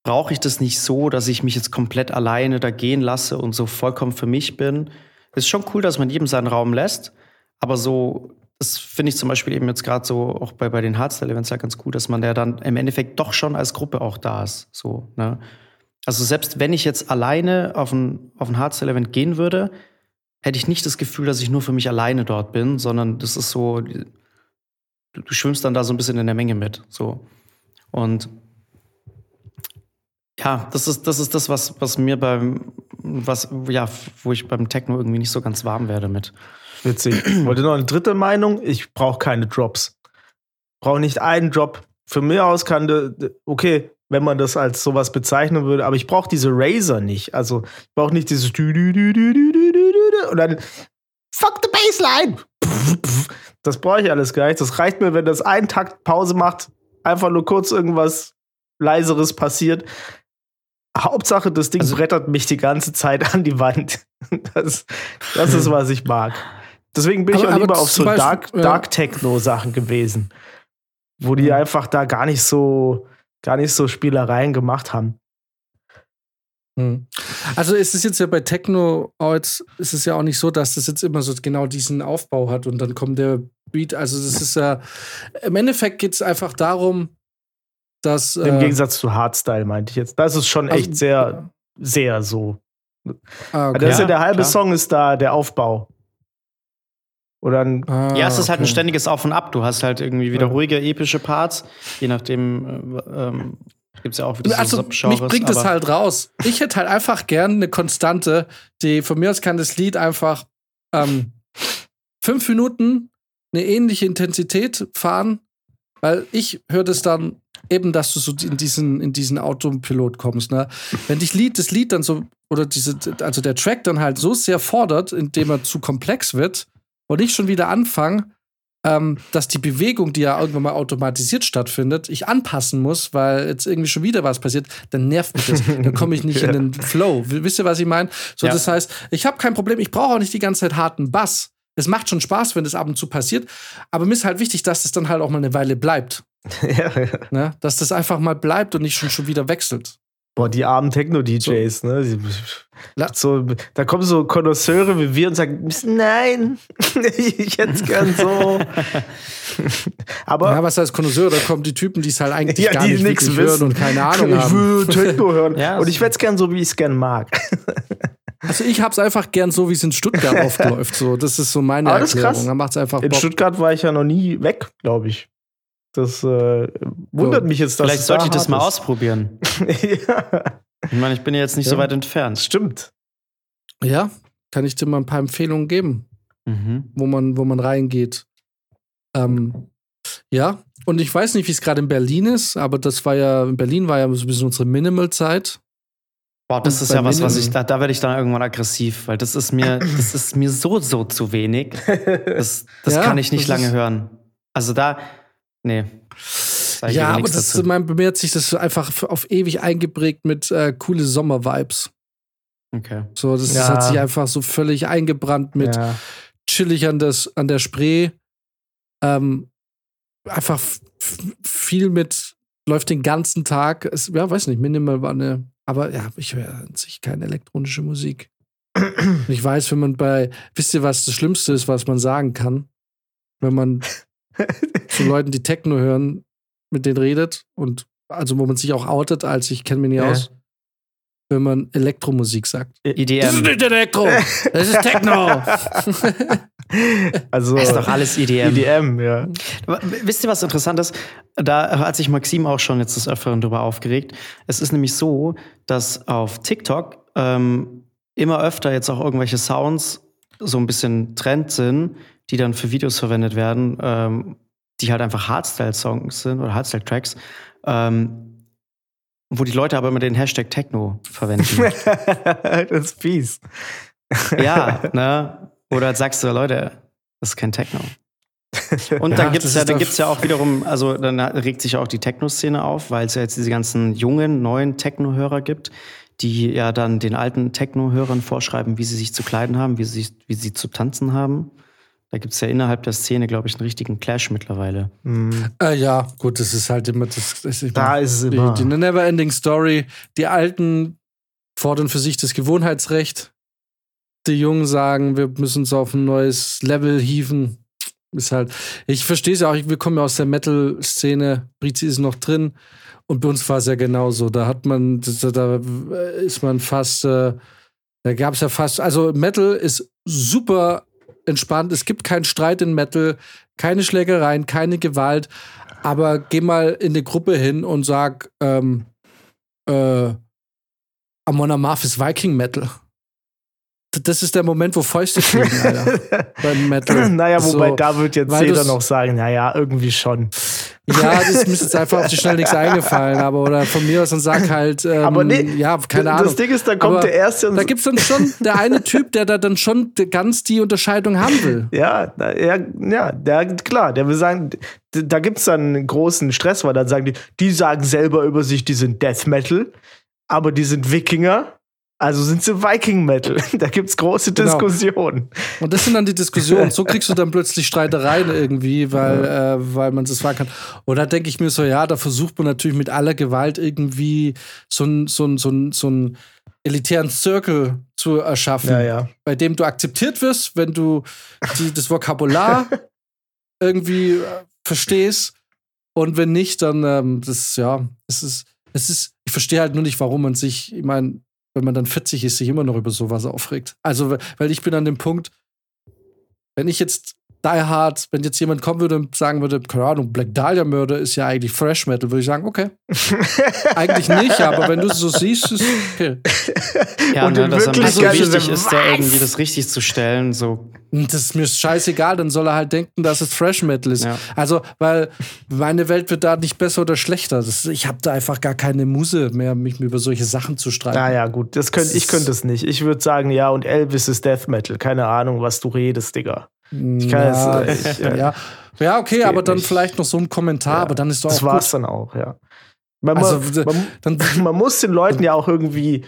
brauche ich das nicht so, dass ich mich jetzt komplett alleine da gehen lasse und so vollkommen für mich bin. Es ist schon cool, dass man jedem seinen Raum lässt, aber so, das finde ich zum Beispiel eben jetzt gerade so auch bei, bei den Hardstyle-Events ja ganz cool, dass man ja dann im Endeffekt doch schon als Gruppe auch da ist. So, ne? Also selbst wenn ich jetzt alleine auf ein, auf ein Hardstyle-Event gehen würde, hätte ich nicht das Gefühl, dass ich nur für mich alleine dort bin, sondern das ist so, du, schwimmst dann da so ein bisschen in der Menge mit. So. Und ja, das ist, das ist das, was, was mir beim, was, ja, wo ich beim Techno irgendwie nicht so ganz warm werde mit.
Witzig. Wollte noch eine dritte Meinung? Ich brauche keine Drops. Brauche nicht einen Drop. Für mich aus kann, okay, wenn man das als sowas bezeichnen würde. Aber ich brauche diese Razer nicht. Also ich brauche nicht dieses und dann fuck the baseline. [LAUGHS] Das brauche ich alles gar nicht. Das reicht mir, wenn das einen Takt Pause macht, einfach nur kurz irgendwas leiseres passiert. Hauptsache, das Ding
also,
brettert mich die ganze Zeit an die Wand. [LAUGHS] Das, das ist, was ich mag. Deswegen bin
aber,
ich
auch
lieber auf so
Beispiel,
Dark, Dark Techno-Sachen gewesen, wo die
mhm.
einfach da gar nicht so gar nicht so Spielereien gemacht haben.
Hm. Also es ist jetzt ja bei Techno jetzt, ist es ja auch nicht so, dass das jetzt immer so genau diesen Aufbau hat und dann kommt der Beat. Also das ist ja, im Endeffekt geht es einfach darum, dass
Im
äh,
Gegensatz zu Hardstyle, meinte ich jetzt. Das ist schon
also-
echt sehr, sehr so.
ah, okay.
Das ist Ja, der halbe
klar.
Song ist da der Aufbau. Oder ein,
Ah,
ja, es ist halt ein
okay.
ständiges Auf und Ab. Du hast halt irgendwie wieder
Ja.
ruhige, epische Parts, je nachdem, äh, ähm, gibt es ja auch wieder so
Also
Subgenres.
mich bringt es halt raus. Ich hätte halt einfach gern eine Konstante, die von mir aus kann das Lied einfach ähm, fünf Minuten eine ähnliche Intensität fahren, weil ich höre das dann eben, dass du so in diesen, in diesen Autopilot kommst. Ne? Wenn dich Lied, das Lied dann so, oder diese, also der Track dann halt so sehr fordert, indem er zu komplex wird und ich schon wieder anfange, ähm, dass die Bewegung, die ja irgendwann mal automatisiert stattfindet, ich anpassen muss, weil jetzt irgendwie schon wieder was passiert, dann nervt mich das. Dann komme ich nicht [LAUGHS] in den Flow. Wisst ihr, was ich meine? So,
Ja.
das heißt, ich habe kein Problem, ich brauche auch nicht die ganze Zeit harten Bass. Es macht schon Spaß, wenn das ab und zu passiert, aber mir ist halt wichtig, dass das dann halt auch mal eine Weile bleibt. [LAUGHS]
ja, ja.
Ne? Dass das einfach mal bleibt und nicht schon, schon wieder wechselt.
Boah, die armen Techno-DJs, ne? Die- [LAUGHS] So, da kommen so Konnoisseure wie wir und sagen, nein, [LAUGHS] ich hätte es gern so. Aber
Ja, was heißt Konnoisseur? Da kommen die Typen, die es halt eigentlich
Ja,
gar
die
nicht hören
wissen.
und keine Ahnung
ich
haben.
will Techno hören.
Ja,
und ich werde es gern so, wie ich es gern mag.
Also ich hab's einfach gern so, wie es in Stuttgart [LAUGHS] oft läuft. So, das ist so meine
Aber das ist
Erklärung.
krass.
Da macht's einfach
In
Bock.
Stuttgart war ich ja noch nie weg, glaube ich. Das äh, wundert
So.
mich jetzt, dass
Vielleicht
es
sollte
da
ich das mal
ist.
ausprobieren. [LAUGHS]
ja,
Ich meine, ich bin ja jetzt nicht
Ja.
so weit entfernt.
stimmt.
Ja, kann ich dir mal ein paar Empfehlungen geben,
Mhm.
wo man, wo man reingeht. Ähm, ja, und ich weiß nicht, wie es gerade in Berlin ist, aber das war ja, in Berlin war ja so ein bisschen unsere Minimal-Zeit.
Boah, das
Und
ist ja was, was ich, da, da werde ich dann irgendwann aggressiv, weil das ist mir, [LAUGHS] das ist mir so, so zu wenig. Das, das
Ja,
kann ich nicht lange hören. Also da, nee.
Ja, aber das,
dazu.
mein, bei mir hat sich das einfach auf ewig eingeprägt mit äh, coole Sommer-Vibes.
Okay.
So, das,
Ja.
hat sich einfach so völlig eingebrannt mit
ja.
chillig an, das, an der Spree. Ähm, einfach viel mit, läuft den ganzen Tag. Es, ja, weiß nicht, minimal war eine, aber ja, ich höre an sich keine elektronische Musik. Und ich weiß, wenn man bei, wisst ihr, was das Schlimmste ist, was man sagen kann? Wenn man [LAUGHS] [LAUGHS] zu Leuten, die Techno hören, mit denen redet und also wo man sich auch outet, als ich kenne mich nicht
Ja.
aus, wenn man Elektromusik sagt. Das ist
EDM.
nicht Elektro, das ist Techno. [LAUGHS]
Also
Ist doch alles EDM.
EDM, ja.
Wisst ihr, was interessant ist? Da hat sich Maxim auch schon jetzt des Öfteren drüber aufgeregt. Es ist nämlich so, dass auf TikTok ähm, immer öfter jetzt auch irgendwelche Sounds so ein bisschen Trend sind, die dann für Videos verwendet werden, ähm, die halt einfach Hardstyle-Songs sind oder Hardstyle-Tracks, ähm, wo die Leute aber immer den Hashtag Techno verwenden. [LAUGHS]
das ist fies.
ja, ne? Oder sagst du, Leute, das ist kein Techno. Und dann
Ja,
gibt's
das
ja, dann gibt's ja auch wiederum, also dann regt sich ja auch die Techno-Szene auf, weil es ja jetzt diese ganzen jungen, neuen Techno-Hörer gibt, die ja dann den alten Techno-Hörern vorschreiben, wie sie sich zu kleiden haben, wie sie, wie sie zu tanzen haben. Da gibt's ja innerhalb der Szene, glaube ich, einen richtigen Clash mittlerweile.
Hm,
Äh, ja, gut, das ist halt immer das. ich
Da ist es immer.
Die, die Neverending Story. Die Alten fordern für sich das Gewohnheitsrecht. Die Jungen sagen, wir müssen uns auf ein neues Level hieven. Ist halt, ich verstehe es ja auch, wir kommen ja aus der Metal-Szene, Brizi ist noch drin und bei uns war es ja genauso. Da hat man, da, da ist man fast, äh, da gab es ja fast, also Metal ist super entspannt, es gibt keinen Streit in Metal, keine Schlägereien, keine Gewalt, aber geh mal in eine Gruppe hin und sag, ähm, äh, Amon Amarth ist Viking Metal. Das ist der Moment, wo Fäuste fliegen, Alter. [LAUGHS] beim Metal.
naja, wobei
So,
da wird jetzt jeder noch sagen, naja, irgendwie schon.
Ja, das ist mir jetzt einfach auf die Schnelle nichts eingefallen, aber oder von mir aus dann sag halt, ähm,
Aber nee,
ja, keine
das
Ahnung.
Ding ist, da kommt
Aber
der Erste und
Da gibt's dann schon der eine Typ, der da dann schon ganz die Unterscheidung haben will. [LAUGHS]
Ja, ja, ja, der, klar, der will sagen, da gibt es dann einen großen Stress, weil dann sagen die, die sagen selber über sich, die sind Death Metal, aber die sind Wikinger, also sind sie Viking Metal. [LAUGHS] Da gibt es große
Genau.
Diskussionen.
Und das sind dann die Diskussionen. So kriegst du dann [LAUGHS] plötzlich Streitereien irgendwie, weil, äh, weil man das fragen kann. Und da denke ich mir so, ja, da versucht man natürlich mit aller Gewalt irgendwie so einen so ein, so ein, so ein elitären Circle zu erschaffen,
Ja, ja.
bei dem du akzeptiert wirst, wenn du die, das Vokabular [LAUGHS] irgendwie äh, verstehst. Und wenn nicht, dann, ähm, das, ja, es ist, es ist, ich verstehe halt nur nicht, warum man sich, ich meine, wenn man dann 40 ist, sich immer noch über sowas aufregt. Also, weil ich bin an dem Punkt, wenn ich jetzt Die Hard, wenn jetzt jemand kommen würde und sagen würde, keine Ahnung, Black Dahlia Murder ist ja eigentlich Fresh Metal, würde ich sagen, okay. [LAUGHS] eigentlich nicht, aber wenn du es so siehst, ist okay.
Ja,
Und
ne, dass am
Wirklichkeit
wichtig
ist
da irgendwie das richtig zu stellen. So,
Und Das ist mir scheißegal, dann soll er halt denken, dass es Thrash Metal ist.
Ja.
Also, weil meine Welt wird da nicht besser oder schlechter. Das, ich habe da einfach gar keine Muse mehr, mich über solche Sachen zu streiten.
Naja, gut, das könnt, ich könnte es nicht. Ich würde sagen, ja, und Elvis ist Death Metal. Keine Ahnung, was du redest, Digga. Ich kann
ja,
es, äh, [LAUGHS] äh,
ja. ja, okay, aber dann
nicht.
vielleicht noch so ein Kommentar,
Ja,
aber dann ist doch
Das
auch
war's
gut.
dann auch, ja. Man,
Also,
man, [LAUGHS]
Dann,
man muss den Leuten [LAUGHS] ja auch irgendwie,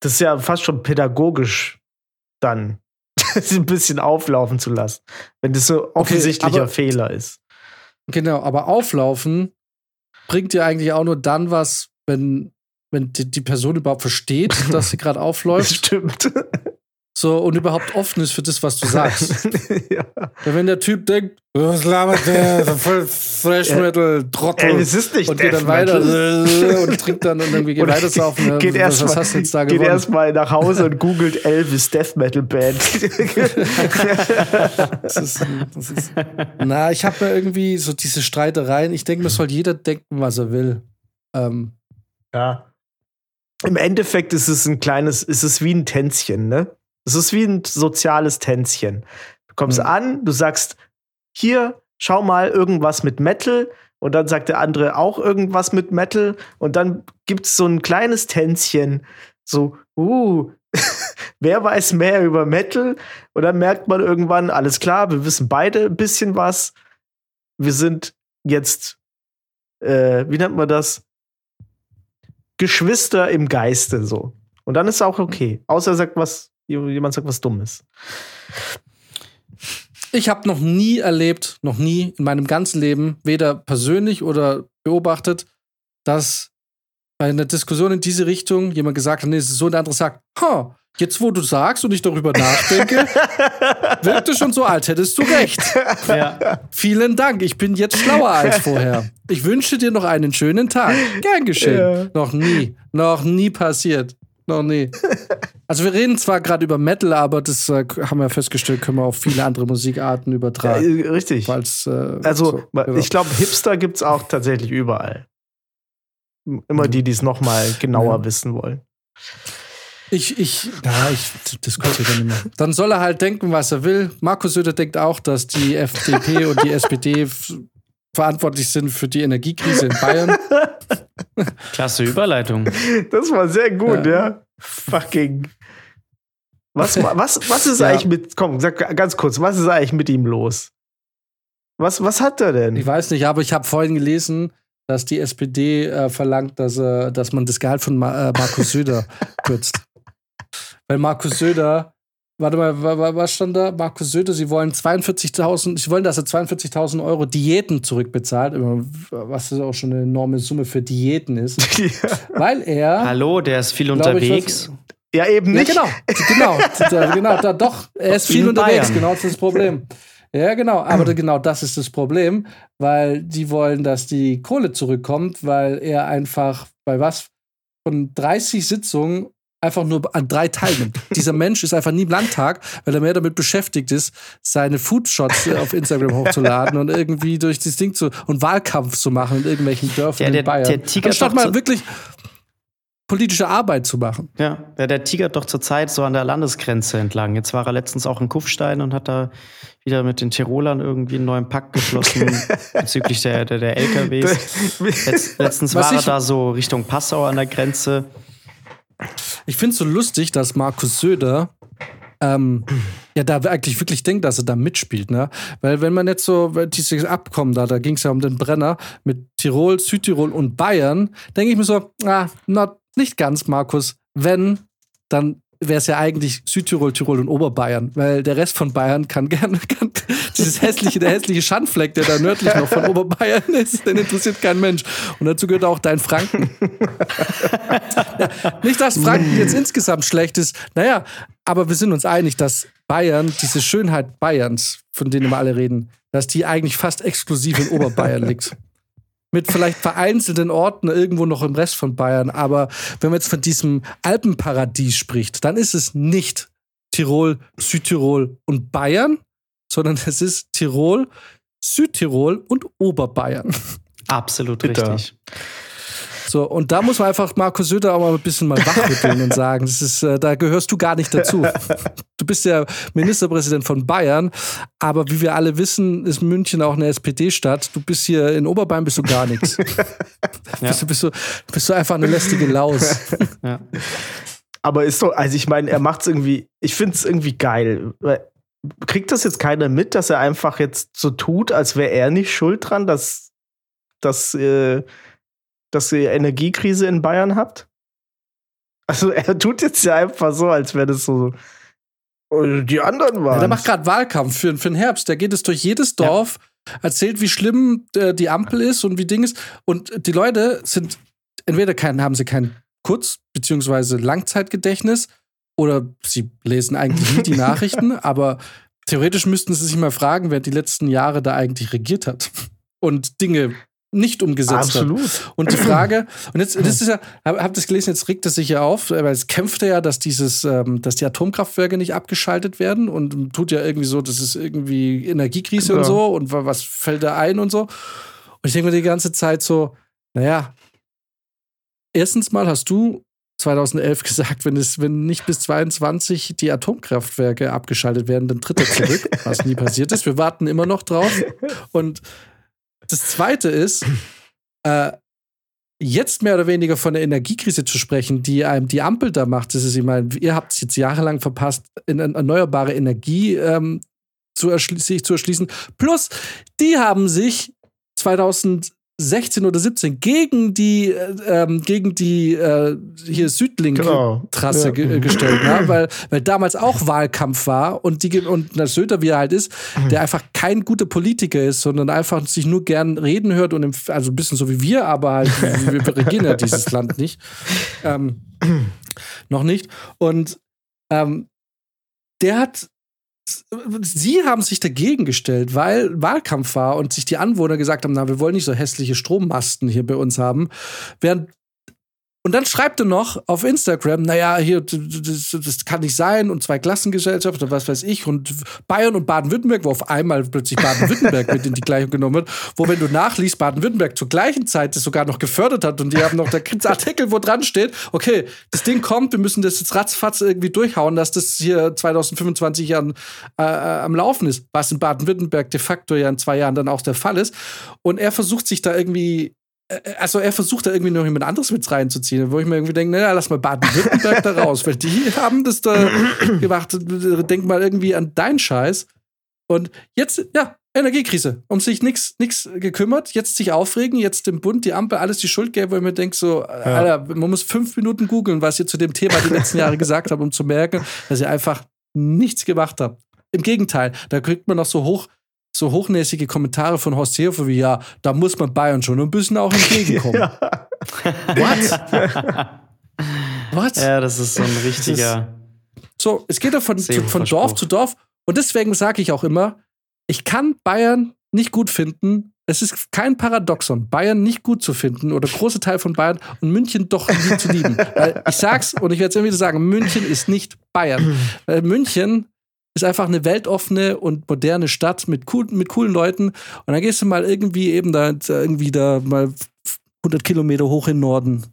das ist ja fast schon pädagogisch dann, ein bisschen auflaufen zu lassen, wenn das so offensichtlicher
aber-
Fehler ist.
genau, aber auflaufen bringt dir eigentlich auch nur dann was, wenn wenn die, die Person überhaupt versteht, dass sie gerade aufläuft.
Stimmt.
So, und überhaupt offen ist für das, was du sagst. [LAUGHS]
ja.
Weil wenn der Typ denkt, was labert der, [LAUGHS] voll Fresh Metal, Trottel.
Ey, das ist nicht
und geht dann weiter
Metal.
und trinkt dann und irgendwie geht [LAUGHS] weiter saufen.
Geht
was,
erst
was
mal,
hast du jetzt da
geht
gewonnen?
erst nach Hause und googelt Elvis Death Metal Band.
Das ist, das ist, na, ich habe mir irgendwie so diese Streitereien. Ich denke, mir soll jeder denken, was er will. Ähm,
ja. Im Endeffekt ist es ein kleines, ist es wie ein Tänzchen, ne? Es ist wie ein soziales Tänzchen. Du kommst
Mhm.
an, du sagst, hier, schau mal, irgendwas mit Metal. Und dann sagt der andere auch irgendwas mit Metal. Und dann gibt es so ein kleines Tänzchen. So, uh, [LAUGHS] wer weiß mehr über Metal? Und dann merkt man irgendwann, alles klar, wir wissen beide ein bisschen was. Wir sind jetzt, äh, wie nennt man das? Geschwister im Geiste so. Und dann ist es auch okay. Außer er sagt was, jemand sagt was Dummes.
ich habe noch nie erlebt, noch nie in meinem ganzen Leben, weder persönlich oder beobachtet, dass bei einer Diskussion in diese Richtung jemand gesagt hat, nee, es ist so, und der andere sagt, ha, jetzt wo du sagst und ich darüber nachdenke, [LAUGHS] wirkt es schon so, als hättest du recht.
Ja.
Vielen Dank, ich bin jetzt schlauer als vorher. Ich wünsche dir noch einen schönen Tag. Gern geschehen.
Ja.
Noch nie, noch nie passiert. Noch nie. [LAUGHS] Also wir reden zwar gerade über Metal, aber das äh, haben wir festgestellt, können wir auf viele andere Musikarten
Ja,
übertragen.
äh, richtig.
Falls, äh,
Also,
so, ja.
ich glaube, Hipster gibt es auch tatsächlich überall. Immer die, die es noch mal genauer
Ja.
wissen wollen.
Ich, ich, ja, ich diskutiere da nicht mehr. Dann soll er halt denken, was er will. Markus Söder denkt auch, dass die FDP und die SPD verantwortlich sind für die Energiekrise in Bayern. [LAUGHS]
Klasse Überleitung.
Das war sehr gut,
Ja.
ja. Fucking. Was, was, was ist
Ja.
eigentlich mit, komm, sag ganz kurz, was ist eigentlich mit ihm los? Was, was hat er denn?
Ich weiß nicht, aber ich habe vorhin gelesen, dass die SPD äh, verlangt, dass, äh, dass man das Gehalt von Ma äh, Markus Söder [LAUGHS] kürzt. Weil Markus Söder, warte mal, wa- wa- was stand da? Markus Söder, sie wollen 42.000, sie wollen, dass er 42.000 Euro Diäten zurückbezahlt, was auch schon eine enorme Summe für Diäten ist, [LAUGHS]
ja.
weil er.
Hallo, der ist viel
ich,
unterwegs.
was-
ja, eben
Ja,
nicht.
genau, genau, da, [LAUGHS] genau, da, doch, er ist viel
In
unterwegs,
Bayern.
genau, das ist das Problem. Ja, genau, aber genau das ist das Problem, weil die wollen, dass die Kohle zurückkommt, weil er einfach bei was von 30 Sitzungen einfach nur an drei teilnimmt. Dieser Mensch ist einfach nie im Landtag, weil er mehr damit beschäftigt ist, seine Foodshots auf Instagram hochzuladen und irgendwie durch das Ding zu und Wahlkampf zu machen in irgendwelchen Dörfern
Ja, der-
in Bayern.
der tigert
Anstatt mal wirklich politische Arbeit zu machen.
Ja, der, der tigert doch zurzeit so an der Landesgrenze entlang. Jetzt war er letztens auch in Kufstein und hat da wieder mit den Tirolern irgendwie einen neuen Pakt geschlossen [LAUGHS] bezüglich der, der, der LKWs. [LAUGHS] Letz, letztens
Was
war er da so Richtung Passau an der Grenze.
Ich finde es so lustig, dass Markus Söder ähm, ja da eigentlich wirklich denkt, dass er da mitspielt, ne? Weil wenn man jetzt so dieses Abkommen da, da ging es ja um den Brenner mit Tirol, Südtirol und Bayern, denke ich mir so, ah, not, nicht ganz, Markus. Wenn, dann wäre es ja eigentlich Südtirol, Tirol und Oberbayern, weil der Rest von Bayern kann gerne, [LAUGHS] kann, dieses hässliche, der hässliche Schandfleck, der da nördlich noch von Oberbayern ist, den interessiert kein Mensch. Und dazu gehört auch dein Franken. Nicht, dass Franken jetzt insgesamt schlecht ist. Naja, aber wir sind uns einig, dass Bayern, diese Schönheit Bayerns, von denen wir alle reden, dass die eigentlich fast exklusiv in Oberbayern liegt. Mit vielleicht vereinzelten Orten irgendwo noch im Rest von Bayern. Aber wenn man jetzt von diesem Alpenparadies spricht, dann ist es nicht Tirol, Südtirol und Bayern, sondern es ist Tirol, Südtirol und Oberbayern.
Absolut
Bitter.
richtig.
So, und da muss man einfach Markus Söder auch mal ein bisschen mal wachrütteln und sagen, das ist, äh, da gehörst du gar nicht dazu. [LAUGHS] Du bist ja Ministerpräsident von Bayern, aber wie wir alle wissen, ist München auch eine SPD-Stadt. Du bist hier in Oberbayern bist du gar nichts. [LAUGHS]
Ja.
Bist, du, bist, du, bist du einfach eine lästige Laus. [LAUGHS]
Ja.
Aber ist so, also ich meine, er macht es irgendwie, ich finde es irgendwie geil. Kriegt das jetzt keiner mit, dass er einfach jetzt so tut, als wäre er nicht schuld dran, dass, dass, äh, dass ihr Energiekrise in Bayern habt? Also er tut jetzt ja einfach so, als wäre das so. oh, Die anderen waren.
Ja, der macht gerade Wahlkampf für, für den Herbst. Der geht es durch jedes Dorf, erzählt, wie schlimm äh, die Ampel ist und wie Ding ist. Und die Leute sind, entweder kein, haben sie kein Kurz- bzw. Langzeitgedächtnis oder sie lesen eigentlich nie die [LAUGHS] Nachrichten, aber theoretisch müssten sie sich mal fragen, wer die letzten Jahre da eigentlich regiert hat und Dinge nicht umgesetzt
Absolut.
hat. Und die Frage, und jetzt, das ist ja, hab, hab das gelesen, jetzt regt es sich ja auf, weil es kämpft ja, dass dieses, ähm, dass die Atomkraftwerke nicht abgeschaltet werden und tut ja irgendwie so, das ist irgendwie Energiekrise und
Genau.
so und wa- was fällt da ein und so. Und ich denke mir die ganze Zeit so, naja, erstens mal hast du 2011 [LAUGHS] gesagt, wenn es, wenn nicht bis 22 die Atomkraftwerke abgeschaltet werden, dann tritt er zurück, was nie passiert ist. Wir warten immer noch drauf. Und das Zweite ist, äh, jetzt mehr oder weniger von der Energiekrise zu sprechen, die einem die Ampel da macht. Das ist, ich meine, ihr habt es jetzt jahrelang verpasst, in erneuerbare Energie ähm, zu, sich zu erschließen. Plus, die haben sich 2016 oder 17 gegen die, äh, ähm, gegen die äh, hier Südlink
Genau. Ja.
ge gestellt, ne? [CLEARS THROAT] weil, weil damals auch Wahlkampf war und, die, und der Söder, wie er halt ist, der einfach kein guter Politiker ist, sondern einfach sich nur gern reden hört und im, also ein bisschen so wie wir, aber halt, [LAUGHS] wir, wir regieren ja dieses Land nicht. Ähm, noch nicht. Und ähm, der hat Sie haben sich dagegen gestellt, weil Wahlkampf war und sich die Anwohner gesagt haben, na, wir wollen nicht so hässliche Strommasten hier bei uns haben. Während und dann schreibt er noch auf Instagram, naja, hier, das, das kann nicht sein und zwei Klassengesellschaften und was weiß ich und Bayern und Baden-Württemberg, wo auf einmal plötzlich Baden-Württemberg mit in die Gleichung genommen wird, wo wenn du nachliest, Baden-Württemberg zur gleichen Zeit das sogar noch gefördert hat und die haben noch, da gibt's Artikel, wo dran steht, okay, das Ding kommt, wir müssen das jetzt ratzfatz irgendwie durchhauen, dass das hier 2025 an, äh, äh, am Laufen ist, was in Baden-Württemberg de facto ja in zwei Jahren dann auch der Fall ist. Und er versucht sich da irgendwie also er versucht da irgendwie noch jemand anderes mit reinzuziehen, wo ich mir irgendwie denke, naja, lass mal Baden-Württemberg da raus, weil die haben das da [CLEARS THROAT] gemacht. Denk mal irgendwie an deinen Scheiß. Und jetzt, ja, Energiekrise. Um sich nichts nix gekümmert, jetzt sich aufregen, jetzt dem Bund, die Ampel, alles die Schuld geben, wo ich mir denke, so, Alter, man muss fünf Minuten googeln, was ihr zu dem Thema die letzten Jahre gesagt habt, um zu merken, dass ihr einfach nichts gemacht habt. Im Gegenteil, da kriegt man noch so hoch, so hochnäsige Kommentare von Horst Seehofer wie, ja, da muss man Bayern schon ein bisschen auch entgegenkommen. [LAUGHS]
Ja.
What? [LAUGHS] What?
Ja, das ist so ein richtiger.
So, es geht ja von, von. Dorf zu Dorf. Und deswegen sage ich auch immer, ich kann Bayern nicht gut finden. Es ist kein Paradoxon, Bayern nicht gut zu finden oder große Teil von Bayern und München doch lieb zu lieben. Weil ich sag's und ich werde es immer wieder sagen, München ist nicht Bayern. Weil München ist einfach eine weltoffene und moderne Stadt mit, cool, mit coolen Leuten. Und dann gehst du mal irgendwie eben da, irgendwie da mal 100 Kilometer hoch in den Norden.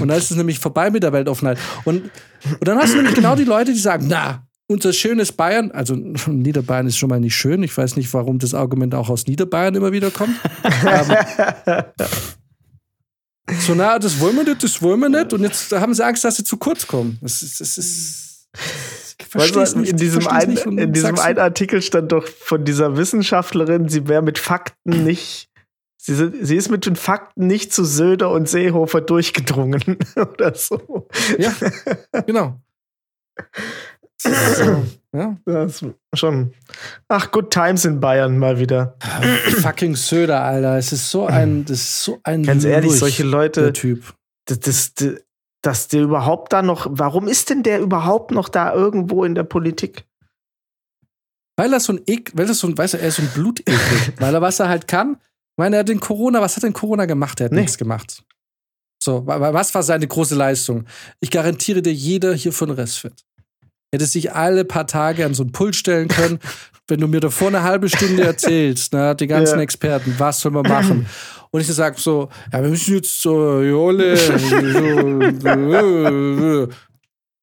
Und da ist es nämlich vorbei mit der Weltoffenheit. Und, und dann hast du nämlich genau die Leute, die sagen, na, unser schönes Bayern, also [LAUGHS] Niederbayern ist schon mal nicht schön. Ich weiß nicht, warum das Argument auch aus Niederbayern immer wieder kommt. [LAUGHS] so, na, das wollen wir nicht, das wollen wir nicht. Und jetzt haben sie Angst, dass sie zu kurz kommen. Das ist, das ist
Weißt du, in diesem, ein, in diesem einen Artikel stand doch von dieser Wissenschaftlerin, sie wäre mit Fakten nicht, sie, sind- sie ist mit den Fakten nicht zu Söder und Seehofer durchgedrungen [LAUGHS] oder so.
Ja, genau. So, ja.
Das schon. Ach, good times in Bayern mal wieder.
Fucking Söder, Alter. Es ist so ein, das ist so ein
Ganz ehrlich, solche Leute,
Typ.
das, das, das, dass der überhaupt da noch, warum ist denn der überhaupt noch da irgendwo in der Politik?
Weil er so ein Eck, weil er so ein, weißt du, er ist so ein Blutekel. [LAUGHS] weil er, was er halt kann, ich meine, er hat den Corona, was hat denn Corona gemacht? Er hat
Nee.
nichts gemacht. So, wa- wa- was war seine große Leistung? Ich garantiere dir, jeder hier von Restfit hätte sich alle paar Tage an so einen Pult stellen können, [LAUGHS] wenn du mir davor eine halbe Stunde erzählst, ne, die ganzen
Ja.
Experten, was soll man machen? [CLEARS THROAT] Und ich sage so, ja, wir müssen jetzt [LAUGHS] so, Jole, so,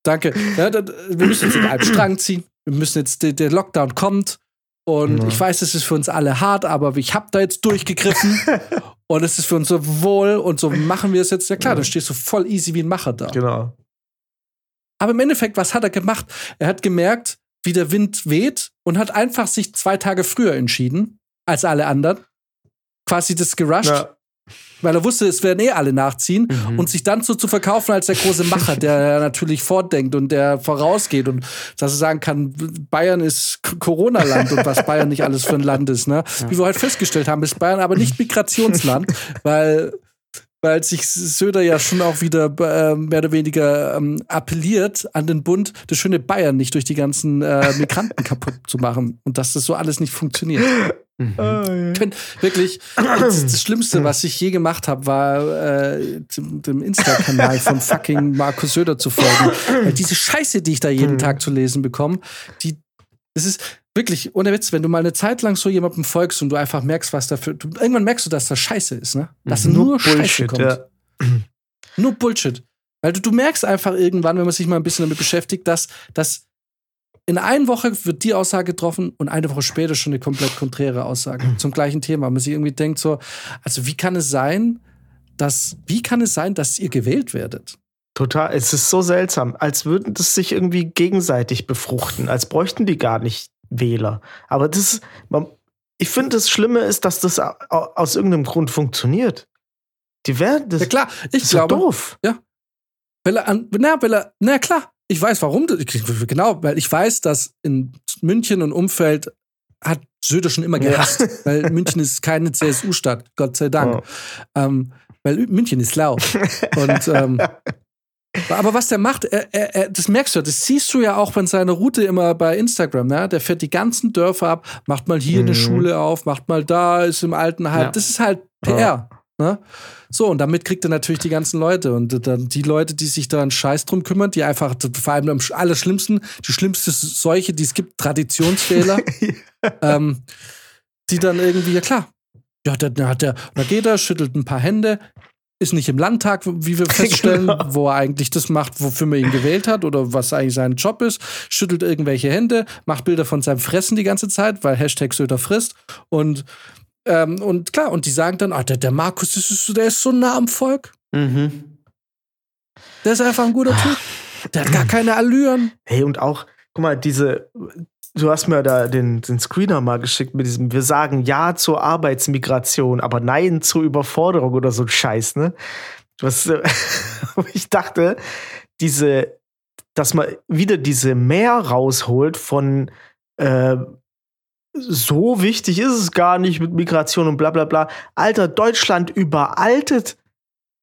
danke. Ja, wir müssen jetzt den einen Strang ziehen. Wir müssen jetzt, der, Lockdown kommt. Und
Ja.
ich weiß, es ist für uns alle hart, aber ich habe da jetzt durchgegriffen. [LAUGHS] und es ist für uns so wohl und so machen wir es jetzt. Ja klar, dann stehst du voll easy wie ein Macher da.
Genau.
Aber im Endeffekt, was hat er gemacht? Er hat gemerkt, wie der Wind weht und hat einfach sich zwei Tage früher entschieden als alle anderen. Quasi das gerusht,
Ja.
weil er wusste, es werden eh alle nachziehen.
Mhm.
Und sich dann so zu verkaufen als der große Macher, der [LAUGHS] natürlich fortdenkt und der vorausgeht und dass er sagen kann, Bayern ist Corona-Land und was Bayern nicht alles für ein Land ist. Ne? Wie wir heute festgestellt haben, ist Bayern aber nicht Migrationsland, [LAUGHS] weil weil sich Söder ja schon auch wieder äh, mehr oder weniger ähm, appelliert an den Bund, das schöne Bayern nicht durch die ganzen äh, Migranten kaputt zu machen und dass das so alles nicht funktioniert. [LAUGHS] Mhm. Oh, ja. Wirklich, das, das, Schlimmste, was ich je gemacht habe, war äh, dem Insta-Kanal von [LAUGHS] fucking Markus Söder zu folgen. Weil diese Scheiße, die ich da jeden mhm. Tag zu lesen bekomme, die, das ist wirklich, ohne Witz, wenn du mal eine Zeit lang so jemandem folgst und du einfach merkst, was dafür, du, irgendwann merkst du, dass das Scheiße ist, ne? Dass mhm. nur, nur Scheiße kommt. Ja. Nur Bullshit. Weil du, du merkst einfach irgendwann, wenn man sich mal ein bisschen damit beschäftigt, dass, dass in einer Woche wird die Aussage getroffen und eine Woche später schon eine komplett konträre Aussage zum gleichen Thema. Man sich irgendwie denkt so, also wie kann es sein, dass, wie kann es sein, dass ihr gewählt werdet?
Total, es ist so seltsam, als würden das sich irgendwie gegenseitig befruchten, als bräuchten die gar nicht Wähler. Aber das, man, ich finde, das Schlimme ist, dass das aus irgendeinem Grund funktioniert. Die werden das.
Ja klar, ich
das
glaube.
doof.
Ja. Weil er, na, weil er, na klar, ich weiß, warum. Genau, weil ich weiß, dass in München und Umfeld hat Söder schon immer gehasst, ja. [LAUGHS] weil München ist keine CSU-Stadt, Gott sei Dank. Oh. Ähm, weil München ist lau. Und ähm, [LAUGHS] aber was der macht, er, er, er, das merkst du, das siehst du ja auch bei seiner Route immer bei Instagram. Ne? Der fährt die ganzen Dörfer ab, macht mal hier mhm. eine Schule auf, macht mal da, ist im Altenheim. Ja. Das ist halt PR. Ja. Ne? So, und damit kriegt er natürlich die ganzen Leute. Und dann die Leute, die sich da einen Scheiß drum kümmern, die einfach, vor allem am allerschlimmsten, die schlimmste Seuche, die es gibt, Traditionsfehler, [LAUGHS] ähm, die dann irgendwie, ja klar, ja, dann hat der, da geht er, schüttelt ein paar Hände, ist nicht im Landtag, wie wir [LAUGHS] feststellen, genau. wo er eigentlich das macht, wofür man ihn gewählt hat oder was eigentlich sein Job ist, schüttelt irgendwelche Hände, macht Bilder von seinem Fressen die ganze Zeit, weil Hashtag Söder frisst und ähm, und klar, und die sagen dann, ah, der, der Markus, das ist, der ist so nah am Volk. Mhm. Der ist einfach ein guter Typ. Der hat gar keine Allüren.
Hey, und auch, guck mal, diese, du hast mir da den, den Screener mal geschickt mit diesem, wir sagen Ja zur Arbeitsmigration, aber Nein zur Überforderung oder so ein Scheiß, ne? Was, [LAUGHS] ich dachte, diese, dass man wieder diese Mehr rausholt von äh, so wichtig ist es gar nicht mit Migration und bla bla bla. Alter, Deutschland überaltet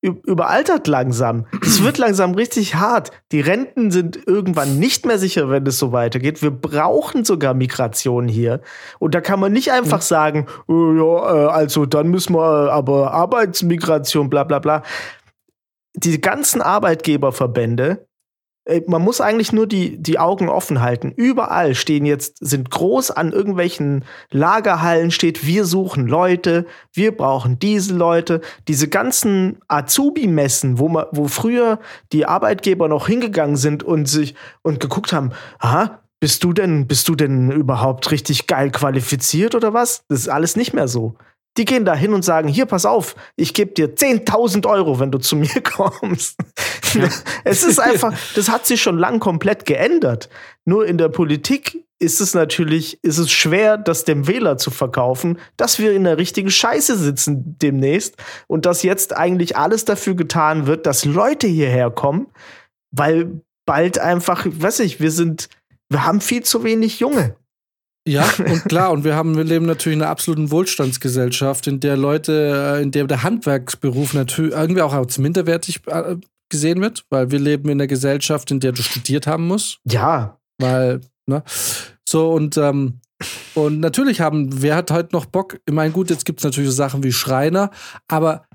überaltert langsam. Es [CLEARS THROAT] wird langsam richtig hart. Die Renten sind irgendwann nicht mehr sicher, wenn es so weitergeht. Wir brauchen sogar Migration hier. Und da kann man nicht einfach sagen, oh, ja, äh, also dann müssen wir aber Arbeitsmigration, bla bla bla. Die ganzen Arbeitgeberverbände man muss eigentlich nur die, die Augen offen halten. Überall stehen jetzt, sind groß an irgendwelchen Lagerhallen steht, wir suchen Leute, wir brauchen diese Leute. Diese ganzen Azubi-Messen, wo wo früher die Arbeitgeber noch hingegangen sind und sich und geguckt haben, aha, bist du denn, bist du denn überhaupt richtig geil qualifiziert oder was? Das ist alles nicht mehr so. Die gehen da hin und sagen, hier, pass auf, ich gebe dir 10.000 Euro, wenn du zu mir [LAUGHS] kommst. Ja. es ist einfach, das hat sich schon lang komplett geändert. Nur in der Politik ist es natürlich, ist es schwer, das dem Wähler zu verkaufen, dass wir in der richtigen Scheiße sitzen demnächst und dass jetzt eigentlich alles dafür getan wird, dass Leute hierher kommen, weil bald einfach, weiß ich, wir sind, wir haben viel zu wenig Junge.
Ja, [LAUGHS] und klar, und wir haben, wir leben natürlich in einer absoluten Wohlstandsgesellschaft, in der Leute, äh, in der der Handwerksberuf natürlich irgendwie auch als minderwertig äh, gesehen wird, weil wir leben in einer Gesellschaft, in der du studiert haben musst.
Ja.
Weil, ne? So, und, ähm, und natürlich haben, wer hat heute noch Bock? Ich meine, gut, jetzt gibt es natürlich so Sachen wie Schreiner, aber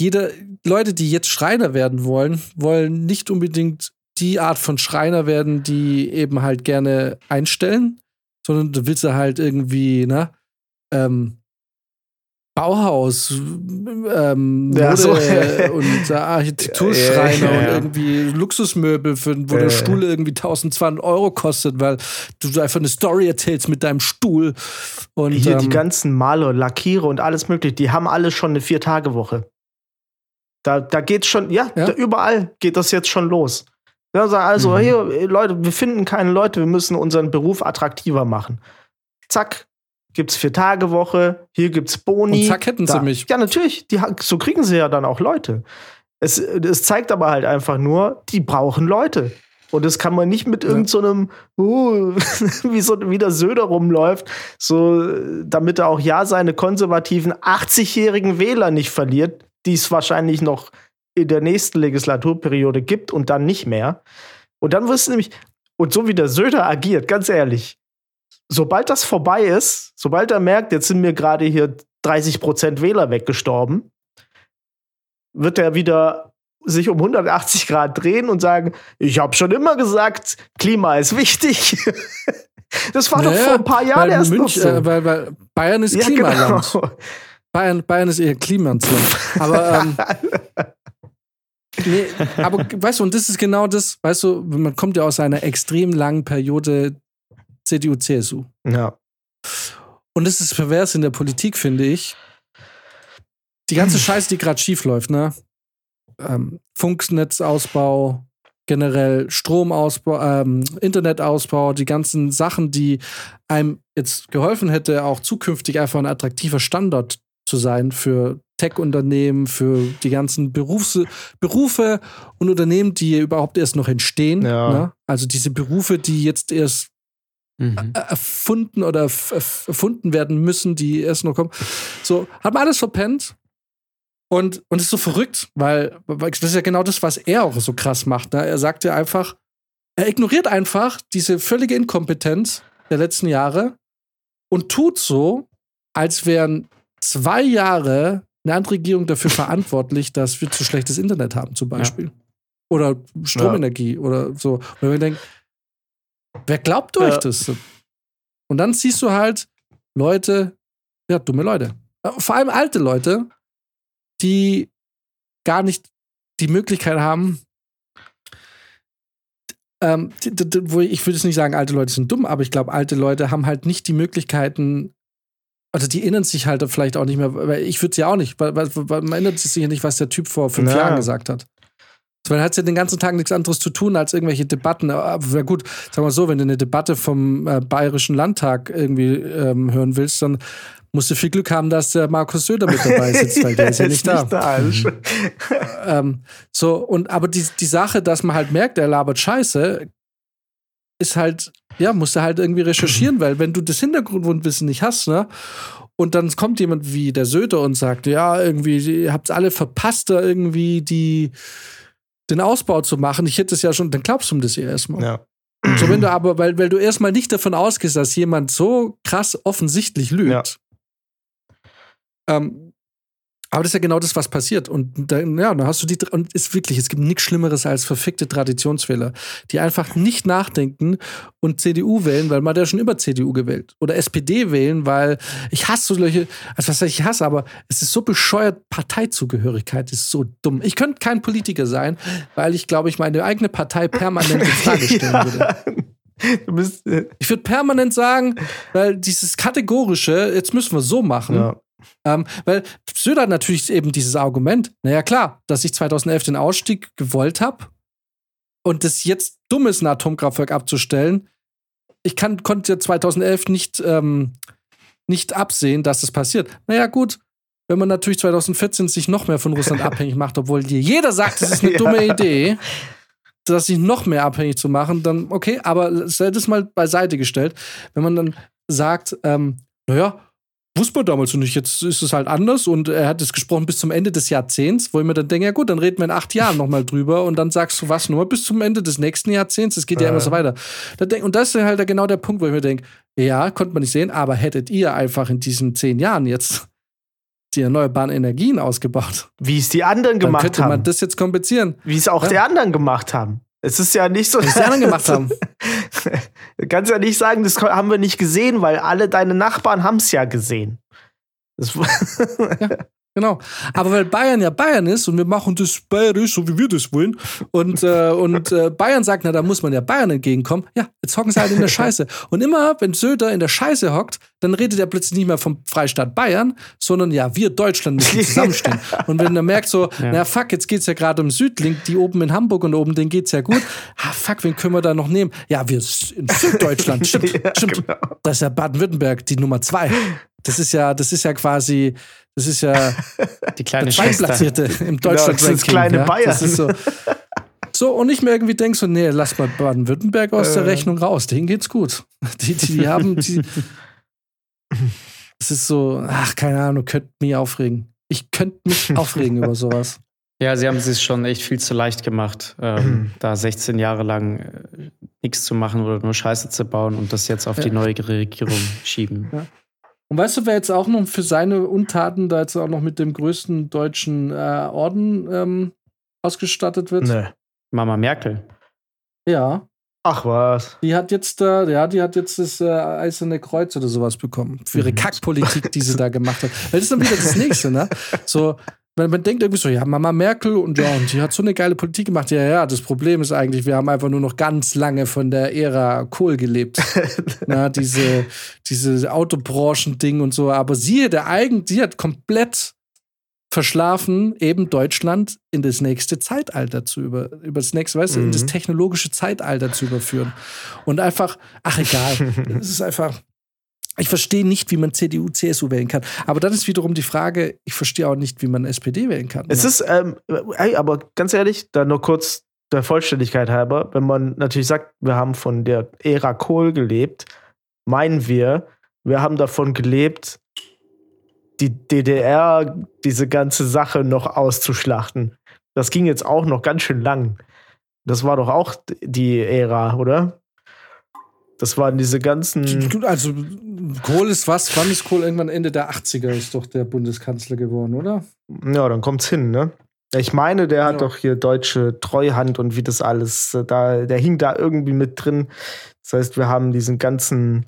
jede, Leute, die jetzt Schreiner werden wollen, wollen nicht unbedingt die Art von Schreiner werden, die eben halt gerne einstellen, sondern du willst halt irgendwie, ne, ähm, Bauhaus, ähm, ja, so. [LAUGHS] und äh, Architekturschreiner ja, ja, und irgendwie Luxusmöbel, für, wo der Stuhl irgendwie 1200 Euro kostet, weil du einfach eine Story erzählst mit deinem Stuhl. Und,
Hier ähm, die ganzen Maler, Lackiere und alles mögliche, die haben alle schon eine Vier-Tage-Woche. Da, da geht's schon, ja, überall geht das jetzt schon los. Ja, also, mhm. hier, Leute, wir finden keine Leute, wir müssen unseren Beruf attraktiver machen. Zack, gibt's vier Tage Woche, hier gibt's Boni.
Und zack, hätten da. sie mich.
Ja, natürlich, die, so kriegen sie ja dann auch Leute. Es, es zeigt aber halt einfach nur, die brauchen Leute. Und das kann man nicht mit ja. irgendeinem, so uh, [LAUGHS] wie, so, wie der Söder rumläuft, so, damit er auch ja seine konservativen 80-jährigen Wähler nicht verliert. die es wahrscheinlich noch in der nächsten Legislaturperiode gibt und dann nicht mehr. Und dann wirst du nämlich, und so wie der Söder agiert, ganz ehrlich, sobald das vorbei ist, sobald er merkt, jetzt sind mir gerade hier 30 Prozent Wähler weggestorben, wird er wieder sich um 180 Grad drehen und sagen, ich habe schon immer gesagt, Klima ist wichtig. [LAUGHS] das war naja, doch vor ein paar Jahren erst Münch, noch so.
Äh, weil, weil, Bayern ist ja, Klimaland. Genau. Bayern, Bayern ist eher Klimaland. [LAUGHS] Aber ähm, [LAUGHS] nee, aber weißt du, und das ist genau das, weißt du, man kommt ja aus einer extrem langen Periode CDU, CSU.
Ja.
Und das ist pervers in der Politik, finde ich. Die ganze [CLEARS THROAT] Scheiße, die gerade schief läuft, ne? Ähm, Funknetzausbau, generell Stromausbau, ähm, Internetausbau, die ganzen Sachen, die einem jetzt geholfen hätte, auch zukünftig einfach ein attraktiver Standort zu sein für Tech-Unternehmen, für die ganzen Berufs Berufe und Unternehmen, die überhaupt erst noch entstehen. Ja. Ne? Also diese Berufe, die jetzt erst mhm. erfunden oder erfunden werden müssen, die erst noch kommen. So, hat man alles verpennt. Und, und ist so verrückt, weil, weil das ist ja genau das, was er auch so krass macht. Ne? Er sagt ja einfach, er ignoriert einfach diese völlige Inkompetenz der letzten Jahre und tut so, als wären zwei Jahre eine andere Regierung dafür [LAUGHS] verantwortlich, dass wir zu schlechtes Internet haben, zum Beispiel. Ja. Oder Stromenergie ja. oder so. Und wenn man denkt, wer glaubt euch ja. das? Und dann siehst du halt Leute, ja, dumme Leute. Vor allem alte Leute, die gar nicht die Möglichkeit haben, ähm, wo ich würde es nicht sagen, alte Leute sind dumm, aber ich glaube, alte Leute haben halt nicht die Möglichkeiten, also die erinnern sich halt vielleicht auch nicht mehr, weil ich würde es ja auch nicht, weil, weil, weil, man erinnert sich ja nicht, was der Typ vor fünf ja. Jahren gesagt hat. Weil er hat ja den ganzen Tag nichts anderes zu tun, als irgendwelche Debatten. Aber gut, sagen wir so, wenn du eine Debatte vom äh, Bayerischen Landtag irgendwie ähm, hören willst, dann musst du viel Glück haben, dass der Markus Söder mit dabei [LAUGHS] sitzt, weil der ist ja nicht da. Nicht da mhm. ähm, so, und aber die, die Sache, dass man halt merkt, er labert Scheiße, ist halt, ja, musst du halt irgendwie recherchieren, weil wenn du das Hintergrundwissen nicht hast, ne? Und dann kommt jemand wie der Söder und sagt, ja, irgendwie, ihr habt alle verpasst, da irgendwie die, den Ausbau zu machen. Ich hätte es ja schon, dann glaubst du ihm das ja erstmal. Ja. So, wenn du aber, weil, weil du erstmal nicht davon ausgehst, dass jemand so krass offensichtlich lügt, ja. ähm, aber das ist ja genau das, was passiert. Und dann, ja, dann hast du die, und ist wirklich, es gibt nichts Schlimmeres als verfickte Traditionswähler, die einfach nicht nachdenken und CDU wählen, weil man ja schon immer CDU gewählt. Oder SPD wählen, weil ich hasse solche, also was ich hasse, aber es ist so bescheuert, Parteizugehörigkeit ist so dumm. Ich könnte kein Politiker sein, weil ich glaube, ich meine eigene Partei permanent in Frage [LAUGHS] stellen ja. würde. Bist, äh ich würde permanent sagen, weil dieses kategorische, jetzt müssen wir so machen. Ja ähm, weil Söder hat natürlich eben dieses Argument, naja klar, dass ich 2011 den Ausstieg gewollt habe und es jetzt dumm ist, ein Atomkraftwerk abzustellen. Ich kann, konnte 2011 nicht, ähm, nicht absehen, dass das passiert. Naja gut, wenn man natürlich 2014 sich noch mehr von Russland [LAUGHS] abhängig macht, obwohl dir jeder sagt, das ist [LAUGHS] eine ja. dumme Idee, dass sich noch mehr abhängig zu machen, dann okay, aber stell das mal beiseite gestellt. Wenn man dann sagt, ähm, naja, wusste man damals noch nicht. Jetzt ist es halt anders und er hat es gesprochen bis zum Ende des Jahrzehnts, wo ich mir dann denke, ja gut, dann reden wir in acht Jahren nochmal drüber und dann sagst du was nur bis zum Ende des nächsten Jahrzehnts. Es geht ja, ja immer so weiter. Und das ist halt genau der Punkt, wo ich mir denke, ja, konnte man nicht sehen, aber hättet ihr einfach in diesen zehn Jahren jetzt [LAUGHS] die erneuerbaren Energien ausgebaut.
Wie es die anderen gemacht
dann könnte man das jetzt kompensieren.
Wie es auch ja? die anderen gemacht haben. Es ist ja nicht so,
dass die anderen gemacht haben. [LAUGHS]
du kannst ja nicht sagen, das haben wir nicht gesehen, weil alle deine Nachbarn haben es ja gesehen.
ja. [LAUGHS] Genau. Aber weil Bayern ja Bayern ist und wir machen das bayerisch, so wie wir das wollen, und, äh, und äh, Bayern sagt, na, da muss man ja Bayern entgegenkommen, ja, jetzt hocken sie halt in der Scheiße. Und immer, wenn Söder in der Scheiße hockt, dann redet er plötzlich nicht mehr vom Freistaat Bayern, sondern ja, wir Deutschland müssen zusammenstehen. [LAUGHS] und wenn er merkt so, ja. na fuck, jetzt geht's ja gerade um Südlink, die oben in Hamburg und oben, denen geht's ja gut. Ah, fuck, wen können wir da noch nehmen? Ja, wir in Süddeutschland, stimmt, [LAUGHS] ja, stimmt. Genau. Das ist ja Baden-Württemberg, die Nummer zwei. Das ist ja, das ist ja quasi, das ist ja [LAUGHS]
die kleine
Zweitplatzierte im Deutschland.
Genau, das ist kleine ja? Bayern. Das ist
so. So, und ich mir irgendwie denke so, nee, lass mal Baden-Württemberg aus äh. der Rechnung raus. Denen geht's gut. Die, [LAUGHS] die, die haben, die, es ist so, ach, keine Ahnung, könnte mich aufregen. ich könnte mich [LAUGHS] aufregen über sowas.
Ja, sie haben es sich schon echt viel zu leicht gemacht, ähm, da 16 Jahre lang äh, nichts zu machen oder nur Scheiße zu bauen und das jetzt auf
Ja.
die neue Regierung schieben.
Und weißt du, wer jetzt auch noch für seine Untaten da jetzt auch noch mit dem größten deutschen äh, Orden ähm, ausgestattet wird?
Nee.
Mama Merkel.
Ja.
Ach was.
Die hat jetzt, äh, ja, die hat jetzt das äh, Eiserne Kreuz oder sowas bekommen. Für ihre
Mhm.
Kackpolitik, die sie [LAUGHS] da gemacht hat. Weil das ist dann wieder das nächste, ne? So, man, man denkt irgendwie so, ja, Mama Merkel und ja, und die hat so eine geile Politik gemacht. Ja, ja, das Problem ist eigentlich, wir haben einfach nur noch ganz lange von der Ära Kohl gelebt. [LAUGHS] Na, diese, diese Autobranchen-Ding und so. Aber sie, der eigen, sie hat komplett verschlafen, eben Deutschland in das nächste Zeitalter zu über, über das nächste, weißt du, in das
Mhm.
technologische Zeitalter zu überführen. Und einfach, ach egal, [LAUGHS] es ist einfach, ich verstehe nicht, wie man CDU, CSU wählen kann. Aber dann ist wiederum die Frage, ich verstehe auch nicht, wie man SPD wählen kann.
Es ist, ähm, ey, aber ganz ehrlich, da nur kurz der Vollständigkeit halber, wenn man natürlich sagt, wir haben von der Ära Kohl gelebt, meinen wir, wir haben davon gelebt, die DDR, diese ganze Sache noch auszuschlachten. Das ging jetzt auch noch ganz schön lang. Das war doch auch die Ära, oder? Das waren diese ganzen.
Also, Kohl ist was? Wann ist Kohl? Irgendwann Ende der 80er ist doch der Bundeskanzler geworden, oder?
Ja, dann kommt's hin, ne? Ich meine, der hat
Ja.
doch hier deutsche Treuhand und wie das alles äh, da, der hing da irgendwie mit drin. Das heißt, wir haben diesen ganzen,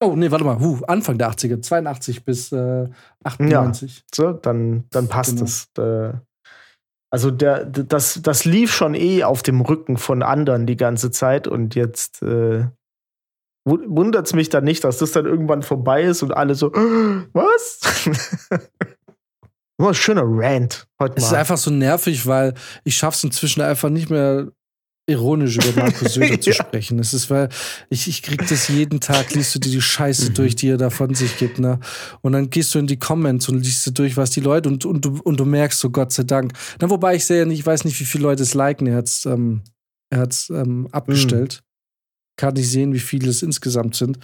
Oh, nee, warte mal. Huh, Anfang der 80er, 82 bis äh, 98.
so, dann, dann passt
Genau.
es. Äh, Also der, das, das lief schon eh auf dem Rücken von anderen die ganze Zeit und jetzt äh, wundert es mich dann nicht, dass das dann irgendwann vorbei ist und alle so, was? [LAUGHS] War ein schöner Rant heute
Es ist
mal.
einfach so nervig, weil ich schaff's inzwischen einfach nicht mehr ironisch über Markus [LAUGHS] Söder zu sprechen. Es ist, weil ich, ich krieg das jeden Tag, liest du dir die Scheiße
Mhm.
durch, die er da von sich gibt, ne? Und dann gehst du in die Comments und liest du durch, was die Leute und, und, du, und du merkst so, Gott sei Dank. Na, wobei ich sehe ja nicht, ich weiß nicht, wie viele Leute es liken. Er hat's, ähm, er hat's ähm, abgestellt. Kann nicht sehen, wie viele es insgesamt sind.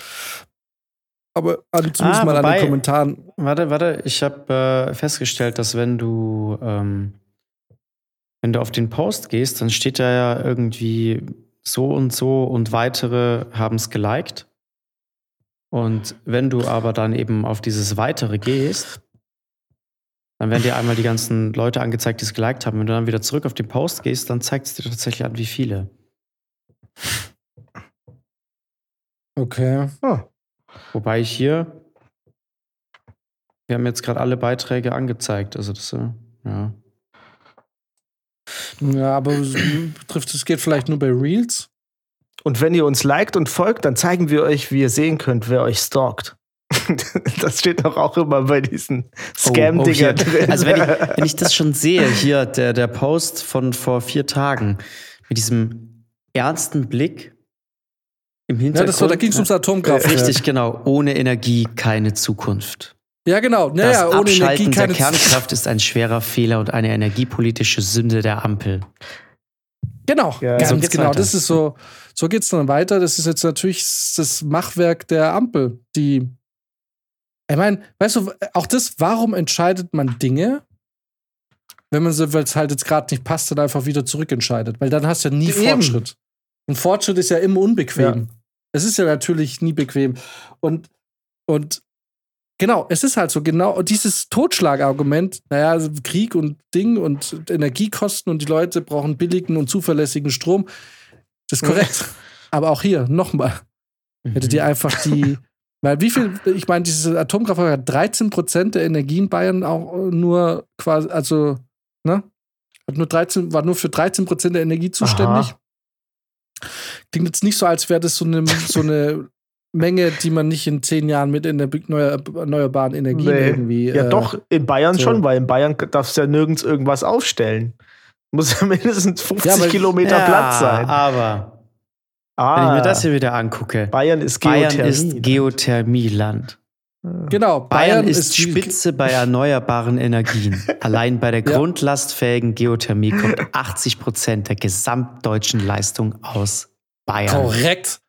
Aber also zumindest
Ah,
mal an
wobei-
den Kommentaren.
Warte, warte, ich habe äh, festgestellt, dass wenn du, ähm, wenn du auf den Post gehst, dann steht da ja irgendwie so und so und weitere haben es geliked. Und wenn du aber dann eben auf dieses weitere gehst, dann werden dir einmal die ganzen Leute angezeigt, die es geliked haben. Wenn du dann wieder zurück auf den Post gehst, dann zeigt es dir tatsächlich an, wie viele.
Okay.
Ah.
Wobei ich hier, wir haben jetzt gerade alle Beiträge angezeigt. Also das, äh, ja.
Ja, aber es [CLEARS THROAT] betrifft, es geht vielleicht nur bei Reels.
Und wenn ihr uns liked und folgt, dann zeigen wir euch, wie ihr sehen könnt, wer euch stalkt. [LAUGHS] Das steht doch auch immer bei diesen Scam-Dinger
hier.
drin.
Also wenn ich, wenn ich das [LAUGHS] schon sehe, hier der, der Post von vor vier Tagen mit diesem ernsten Blick im
Ja,
Hintergrund.
das war, da ging es ums Atomkraftwerk.
Richtig, genau. Ohne Energie keine Zukunft.
Ja, genau.
Das
Naja, ohne
Abschalten
Energie
der
keine
Kernkraft ist ein schwerer Fehler und eine energiepolitische Sünde der Ampel.
Genau,
Ja,
ganz
so
genau.
weiter.
Das ist so, so geht's dann weiter. Das ist jetzt natürlich das Machwerk der Ampel, die. Ich meine, weißt du, auch das, warum entscheidet man Dinge, wenn man sie, weil es halt jetzt gerade nicht passt, dann einfach wieder zurückentscheidet? Weil dann hast du ja nie
Eben.
Fortschritt. Und Fortschritt ist ja immer unbequem.
Ja.
Es ist ja natürlich nie bequem. Und, und genau, es ist halt so, genau dieses Totschlagargument, naja, also Krieg und Ding und Energiekosten und die Leute brauchen billigen und zuverlässigen Strom. Das ist korrekt. Aber auch hier, nochmal, hättet ihr einfach die, [LAUGHS] weil wie viel, ich meine, dieses Atomkraftwerk hat 13 Prozent der Energie in Bayern auch nur quasi, also, ne? Hat nur 13, war nur für 13 Prozent der Energie zuständig.
Aha.
Klingt jetzt nicht so, als wäre das so eine, so eine Menge, die man nicht in zehn Jahren mit erneuer- erneuerbaren Energien
Nee.
irgendwie.
Ja,
äh,
doch, in Bayern
so.
schon, weil in Bayern darfst du ja nirgends irgendwas aufstellen. Muss ja [LAUGHS] mindestens 50
Ja, aber-
Kilometer
ja,
Platz sein.
Aber
Ah,
wenn ich mir das hier wieder angucke,
Bayern ist
Bayern
Geothermie.
ist Geothermieland.
Genau,
Bayern,
Bayern,
ist
die-
Spitze bei erneuerbaren Energien. [LAUGHS] Allein bei der
Ja.
grundlastfähigen Geothermie kommt 80 Prozent der gesamtdeutschen Leistung aus Bayern.
Korrekt.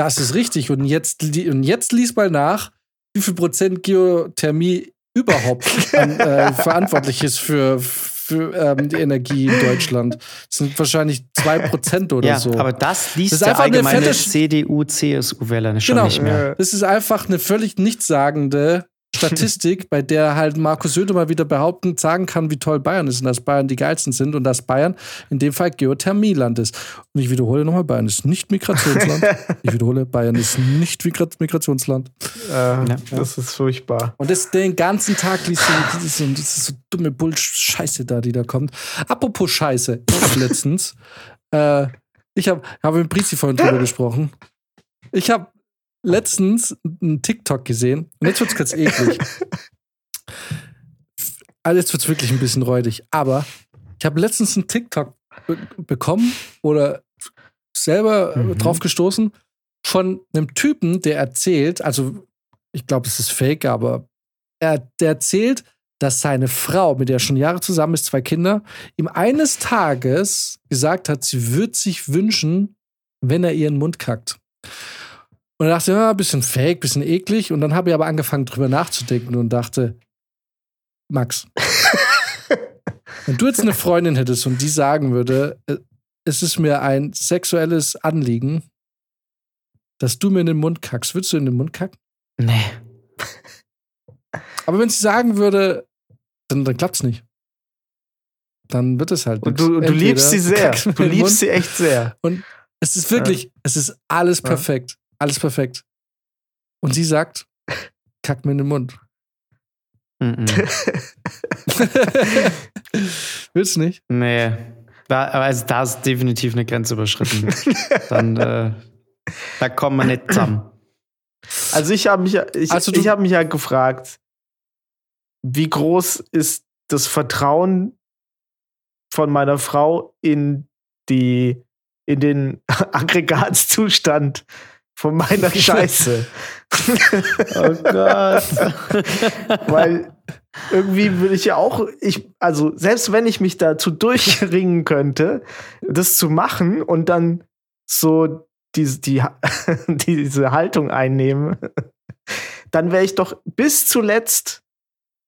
Das ist richtig. Und jetzt, und jetzt lies mal nach, wie viel Prozent Geothermie überhaupt [LAUGHS] an, äh, verantwortlich ist für, für ähm, die Energie in Deutschland. Das sind wahrscheinlich 2% oder
ja,
so.
aber das liest
Das ist
der
einfach eine
allgemeine CDU-CSU-Wähler schon
Genau.
nicht mehr.
Das ist einfach eine völlig nichtssagende Statistik, [LAUGHS] bei der halt Markus Söder mal wieder behaupten, sagen kann, wie toll Bayern ist und dass Bayern die geilsten sind und dass Bayern in dem Fall Geothermieland ist. Und ich wiederhole nochmal, Bayern ist nicht Migrationsland. [LAUGHS] ich wiederhole, Bayern ist nicht Migra Migrationsland.
Äh, Das ist furchtbar.
Und das den ganzen Tag liest du, das ist so, das ist so dumme Bullscheiße da, die da kommt. Apropos Scheiße, ich habe letztens, äh, ich habe hab mit Brizi vorhin drüber gesprochen. Ich habe letztens einen TikTok gesehen und jetzt wird's ganz eklig. Also jetzt wird's wirklich ein bisschen räudig, aber ich habe letztens einen TikTok be bekommen oder selber äh,
Mhm.
drauf gestoßen von einem Typen, der erzählt, also ich glaube, es ist fake, aber er der erzählt, dass seine Frau, mit der er schon Jahre zusammen ist, zwei Kinder, ihm eines Tages gesagt hat, sie würde sich wünschen, wenn er ihren Mund kackt. Und er dachte, ja, bisschen fake, bisschen eklig. Und dann habe ich aber angefangen, drüber nachzudenken und dachte, Max, [LAUGHS] wenn du jetzt eine Freundin hättest und die sagen würde, äh, es ist mir ein sexuelles Anliegen, dass du mir in den Mund kackst, würdest du in den Mund kacken?
Nee.
Aber wenn sie sagen würde, dann, dann klappt's nicht. Dann wird es halt
Und du, du liebst sie sehr. Du
den Mund-
liebst sie echt sehr.
Es ist wirklich, es ist alles
Ja.
perfekt. Alles perfekt. Und sie sagt, kack mir in den Mund. [LAUGHS] Willst du nicht?
nee. Da, also da ist definitiv eine Grenze überschritten. Dann, äh, da kommen wir nicht zusammen.
Also ich habe mich, ja- ich,
Also
ich hab mich ja gefragt, wie groß ist das Vertrauen von meiner Frau in die in den [LAUGHS] Aggregatzustand von meiner [LAUGHS] Scheiße.
Oh Gott. [LAUGHS]
Weil irgendwie will ich ja auch, ich, also selbst wenn ich mich dazu durchringen könnte, das zu machen und dann so diese, die, [LAUGHS] diese Haltung einnehmen, dann wäre ich doch bis zuletzt,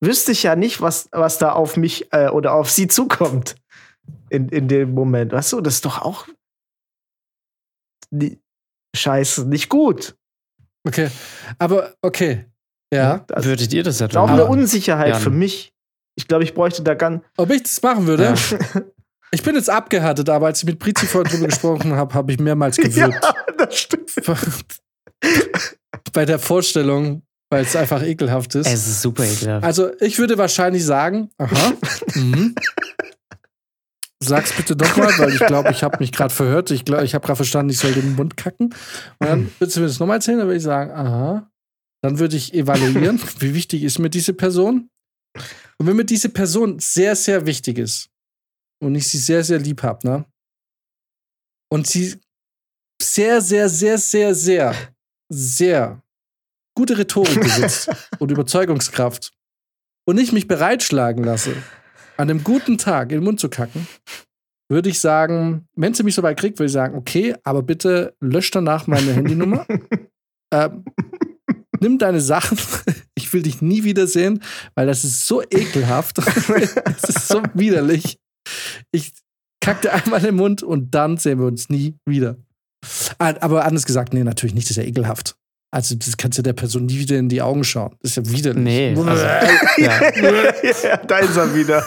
wüsste ich ja nicht, was, was da auf mich äh, oder auf sie zukommt in, in dem Moment. Weißt du, das ist doch auch die, scheiße, nicht gut.
Okay. Aber okay. Ja.
Das
Würdet ihr das
ist auch
etwa
eine? Unsicherheit
Jan.
für mich. Ich glaube, ich bräuchte da ganz.
Ob ich das machen würde?
Ja. [LAUGHS]
Ich bin jetzt abgehärtet, aber als ich mit Brizi vorhin drüber gesprochen habe, habe ich mehrmals [LAUGHS] gewirkt.
Ja, das stimmt. [LAUGHS]
Bei der Vorstellung, weil es einfach ekelhaft ist.
Es ist super ekelhaft.
Also, ich würde wahrscheinlich sagen, aha, mhm. Sag's bitte doch mal, weil ich glaube, ich habe mich gerade verhört. Ich glaube, ich habe gerade verstanden, ich soll den Mund kacken. Und dann würdest du mir das nochmal erzählen, dann würde ich sagen, aha. Dann würde ich evaluieren, [LAUGHS] wie wichtig ist mir diese Person. Und wenn mir diese Person sehr, sehr wichtig ist und ich sie sehr, sehr lieb habe, ne? Und sie sehr, sehr, sehr, sehr, sehr, sehr gute Rhetorik besitzt [LAUGHS] und Überzeugungskraft und ich mich bereitschlagen lasse, an einem guten Tag in den Mund zu kacken, würde ich sagen, wenn sie mich so weit kriegt, würde ich sagen, okay, aber bitte lösch danach meine [LAUGHS] Handynummer. ähm, nimm deine Sachen. [LAUGHS] Ich will dich nie wiedersehen, weil das ist so ekelhaft. [LAUGHS] Es ist so widerlich. Ich kack dir einmal im Mund und dann sehen wir uns nie wieder. Ah, Aber anders gesagt, nee, natürlich nicht, das ist ja ekelhaft. Also, das kannst du der Person nie wieder in die Augen schauen. Das ist ja widerlich.
Nee, also, [LAUGHS] ja.
ja, da ist er wieder.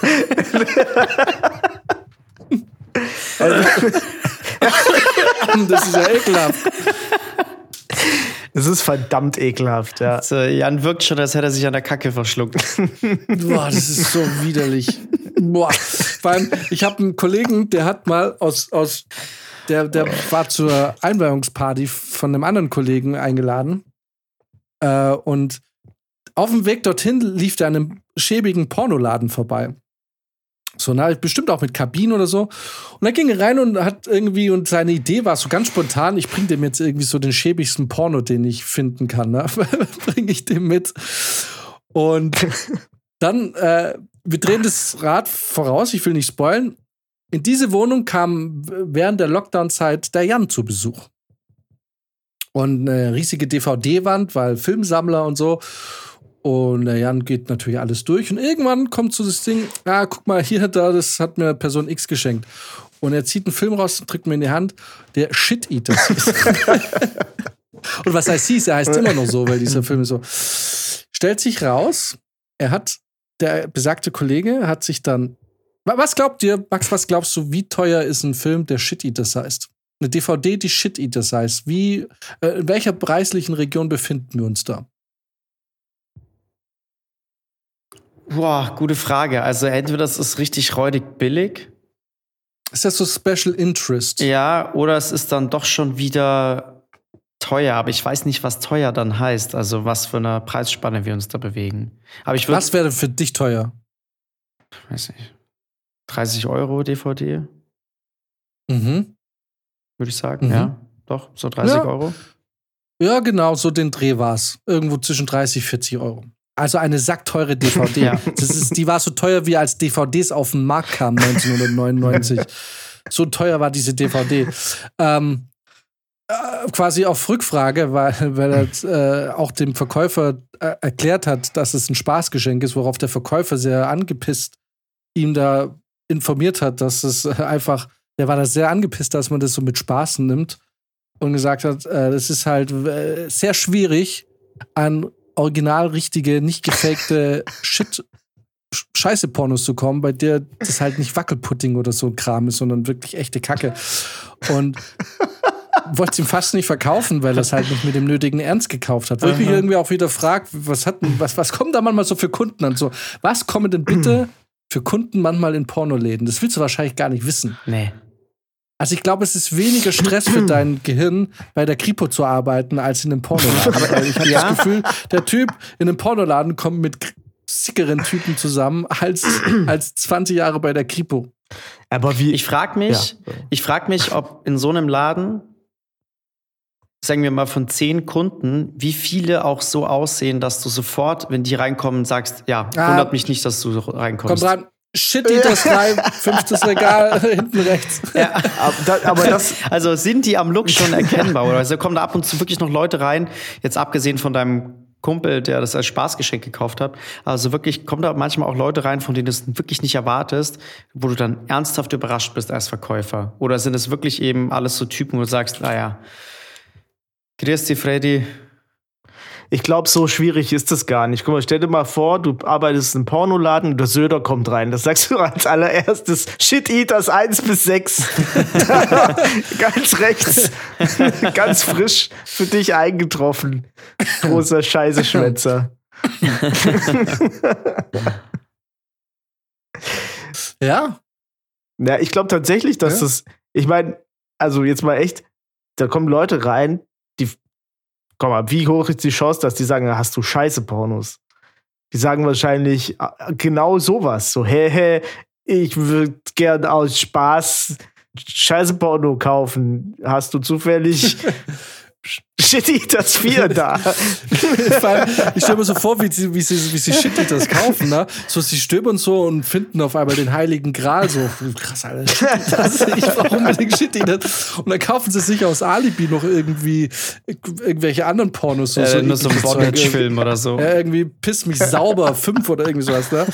also, [LAUGHS]
Das ist ja ekelhaft.
es ist verdammt ekelhaft, ja.
Also, Jan wirkt schon, als hätte er sich an der Kacke verschluckt.
Boah, das ist so widerlich. Boah. Vor allem, ich habe einen Kollegen, der hat mal aus, aus der, der war zur Einweihungsparty von einem anderen Kollegen eingeladen. Äh, und auf dem Weg dorthin lief der an einem schäbigen Pornoladen vorbei. So, na, bestimmt auch mit Kabinen oder so. Und er ging rein und hat irgendwie, und seine Idee war so ganz spontan, ich bring dem jetzt irgendwie so den schäbigsten Porno, den ich finden kann, ne? [LAUGHS] bring ich dem mit. Und [LAUGHS] dann, äh, wir drehen das Rad voraus, ich will nicht spoilen. In diese Wohnung kam während der Lockdown-Zeit der Jan zu Besuch. Und eine riesige DVD-Wand, weil Filmsammler und so. Und der Jan geht natürlich alles durch. Und irgendwann kommt so das Ding, ah, guck mal, hier, da, das hat mir Person X geschenkt. Und er zieht einen Film raus und drückt mir in die Hand, der Shit Eater hieß. [LAUGHS] und was heißt hieß? Er heißt immer noch so, weil dieser Film ist so. Stellt sich raus, er hat, der besagte Kollege hat sich dann. Wa- Was glaubt ihr, Max, was glaubst du, wie teuer ist ein Film, der Shit Eaters heißt? Eine DVD, die Shit Eaters heißt. Wie, äh, in welcher preislichen Region befinden wir uns da?
Boah, gute Frage. Also entweder das ist richtig räudig billig,
Ist das so Special Interest?
ja, oder es ist dann doch schon wieder teuer. Aber ich weiß nicht, was teuer dann heißt. Also was für eine Preisspanne wir uns da bewegen. Aber ich würde,
Was wäre für dich teuer?
weiß nicht, 30 Euro DVD,
Mhm.
würde ich sagen.
Mhm.
Ja, doch, so 30
Ja.
Euro.
Ja, genau, so den Dreh war's. Irgendwo zwischen 30 40 Euro. Also eine sackteure DVD. [LAUGHS]
Ja.
das ist, die war so teuer, wie als DVDs auf den Markt kamen 1999. [LAUGHS] so teuer war diese DVD. Ähm, äh, quasi auf Rückfrage, weil, weil er äh, auch dem Verkäufer äh, erklärt hat, dass es ein Spaßgeschenk ist, worauf der Verkäufer sehr angepisst ihm da informiert hat, dass es äh, einfach, der war da sehr angepisst, dass man das so mit Spaß nimmt und gesagt hat, äh, das ist halt äh, sehr schwierig, an original richtige, nicht gefakte [LAUGHS] Shit Scheiße Pornos zu kommen, bei der das halt nicht Wackelpudding oder so ein Kram ist, sondern wirklich echte Kacke. Und [LAUGHS] wollte es ihm fast nicht verkaufen, weil er es halt nicht mit dem nötigen Ernst gekauft hat. Wo ich mich irgendwie auch wieder frage, was hat was, was kommen da manchmal so für Kunden an? So, was kommen denn bitte [CLEARS THROAT] für Kunden manchmal in Pornoläden? Das willst du wahrscheinlich gar nicht wissen.
Nee.
Also ich glaube, es ist weniger Stress für dein [CLEARS THROAT] Gehirn, bei der Kripo zu arbeiten, als in einem Pornoladen. Aber ich habe
Ja.
das Gefühl, der Typ in einem Pornoladen kommt mit sickeren Typen zusammen als, [CLEARS THROAT] als 20 Jahre bei der Kripo.
Aber wie.
Ich frage mich,
Ja.
ich frage mich, ob in so einem Laden, sagen wir mal von zehn Kunden, wie viele auch so aussehen, dass du sofort, wenn die reinkommen, sagst, ja,
Ah.
wundert mich nicht, dass du reinkommst.
rein, shit, das rein, [LAUGHS] fünftes Regal, [LAUGHS] hinten rechts.
Ja.
aber, da, aber das. [LAUGHS]
Also sind die am Look schon erkennbar? Oder also kommen da ab und zu wirklich noch Leute rein, jetzt abgesehen von deinem Kumpel, der das als Spaßgeschenk gekauft hat. Also wirklich kommen da manchmal auch Leute rein, von denen du es wirklich nicht erwartest, wo du dann ernsthaft überrascht bist als Verkäufer. Oder sind es wirklich eben alles so Typen, wo du sagst, naja, grüß dich, Freddy.
Ich glaube, so schwierig ist das gar nicht. Guck mal, stell dir mal vor, du arbeitest im Pornoladen und der Söder kommt rein. Das sagst du [LAUGHS] als allererstes Shit Eaters 1 bis 6. [LAUGHS] ganz rechts. [LAUGHS] ganz frisch für dich eingetroffen. Großer Scheißeschwätzer.
Ja,
Ja, ich glaube tatsächlich, dass
Ja.
das. Ich meine, also jetzt mal echt, da kommen Leute rein. Komm mal, wie hoch ist die Chance, dass die sagen, hast du scheiße Pornos? Die sagen wahrscheinlich äh, genau sowas. So, hä, hä, ich würde gern aus Spaß scheiße Porno kaufen. Hast du zufällig [LAUGHS] [LAUGHS] Shitty das 4 [LAUGHS] da?
Vor ich stelle mir so vor, wie sie, wie sie, wie sie Shitty das kaufen, ne? So, sie stöbern so und finden auf einmal den heiligen Gral so. Krass, Alter. Shitty das. Ich brauche unbedingt Shitty das. Und dann kaufen sie sich aus Alibi noch irgendwie irgendwelche anderen Pornos. So,
Äh,
so
nur so ein. Bondage-Film oder so.
Ja, irgendwie piss mich sauber, fünf oder irgendwie sowas, ne?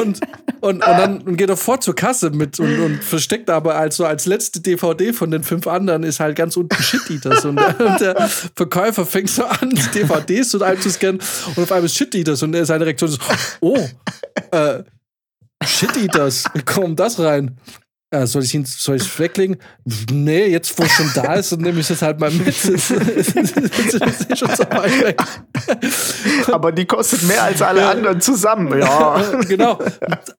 Und, und, und dann und geht er fort zur Kasse mit und, und versteckt aber als so als letzte DVD von den fünf anderen ist halt ganz unten Shit Eaters. Und, der- und der Verkäufer fängt so an, DVDs und einzuscannen und auf einmal Shit Eaters und seine Reaktion ist, oh, äh, Shit Eaters, wie kommt das rein? Ja, soll ich ihn, soll ich weglegen? Nee, jetzt wo es schon da ist, dann nehme ich es halt mal mit. [LAUGHS]
Aber die kostet mehr als alle anderen zusammen. Ja.
genau.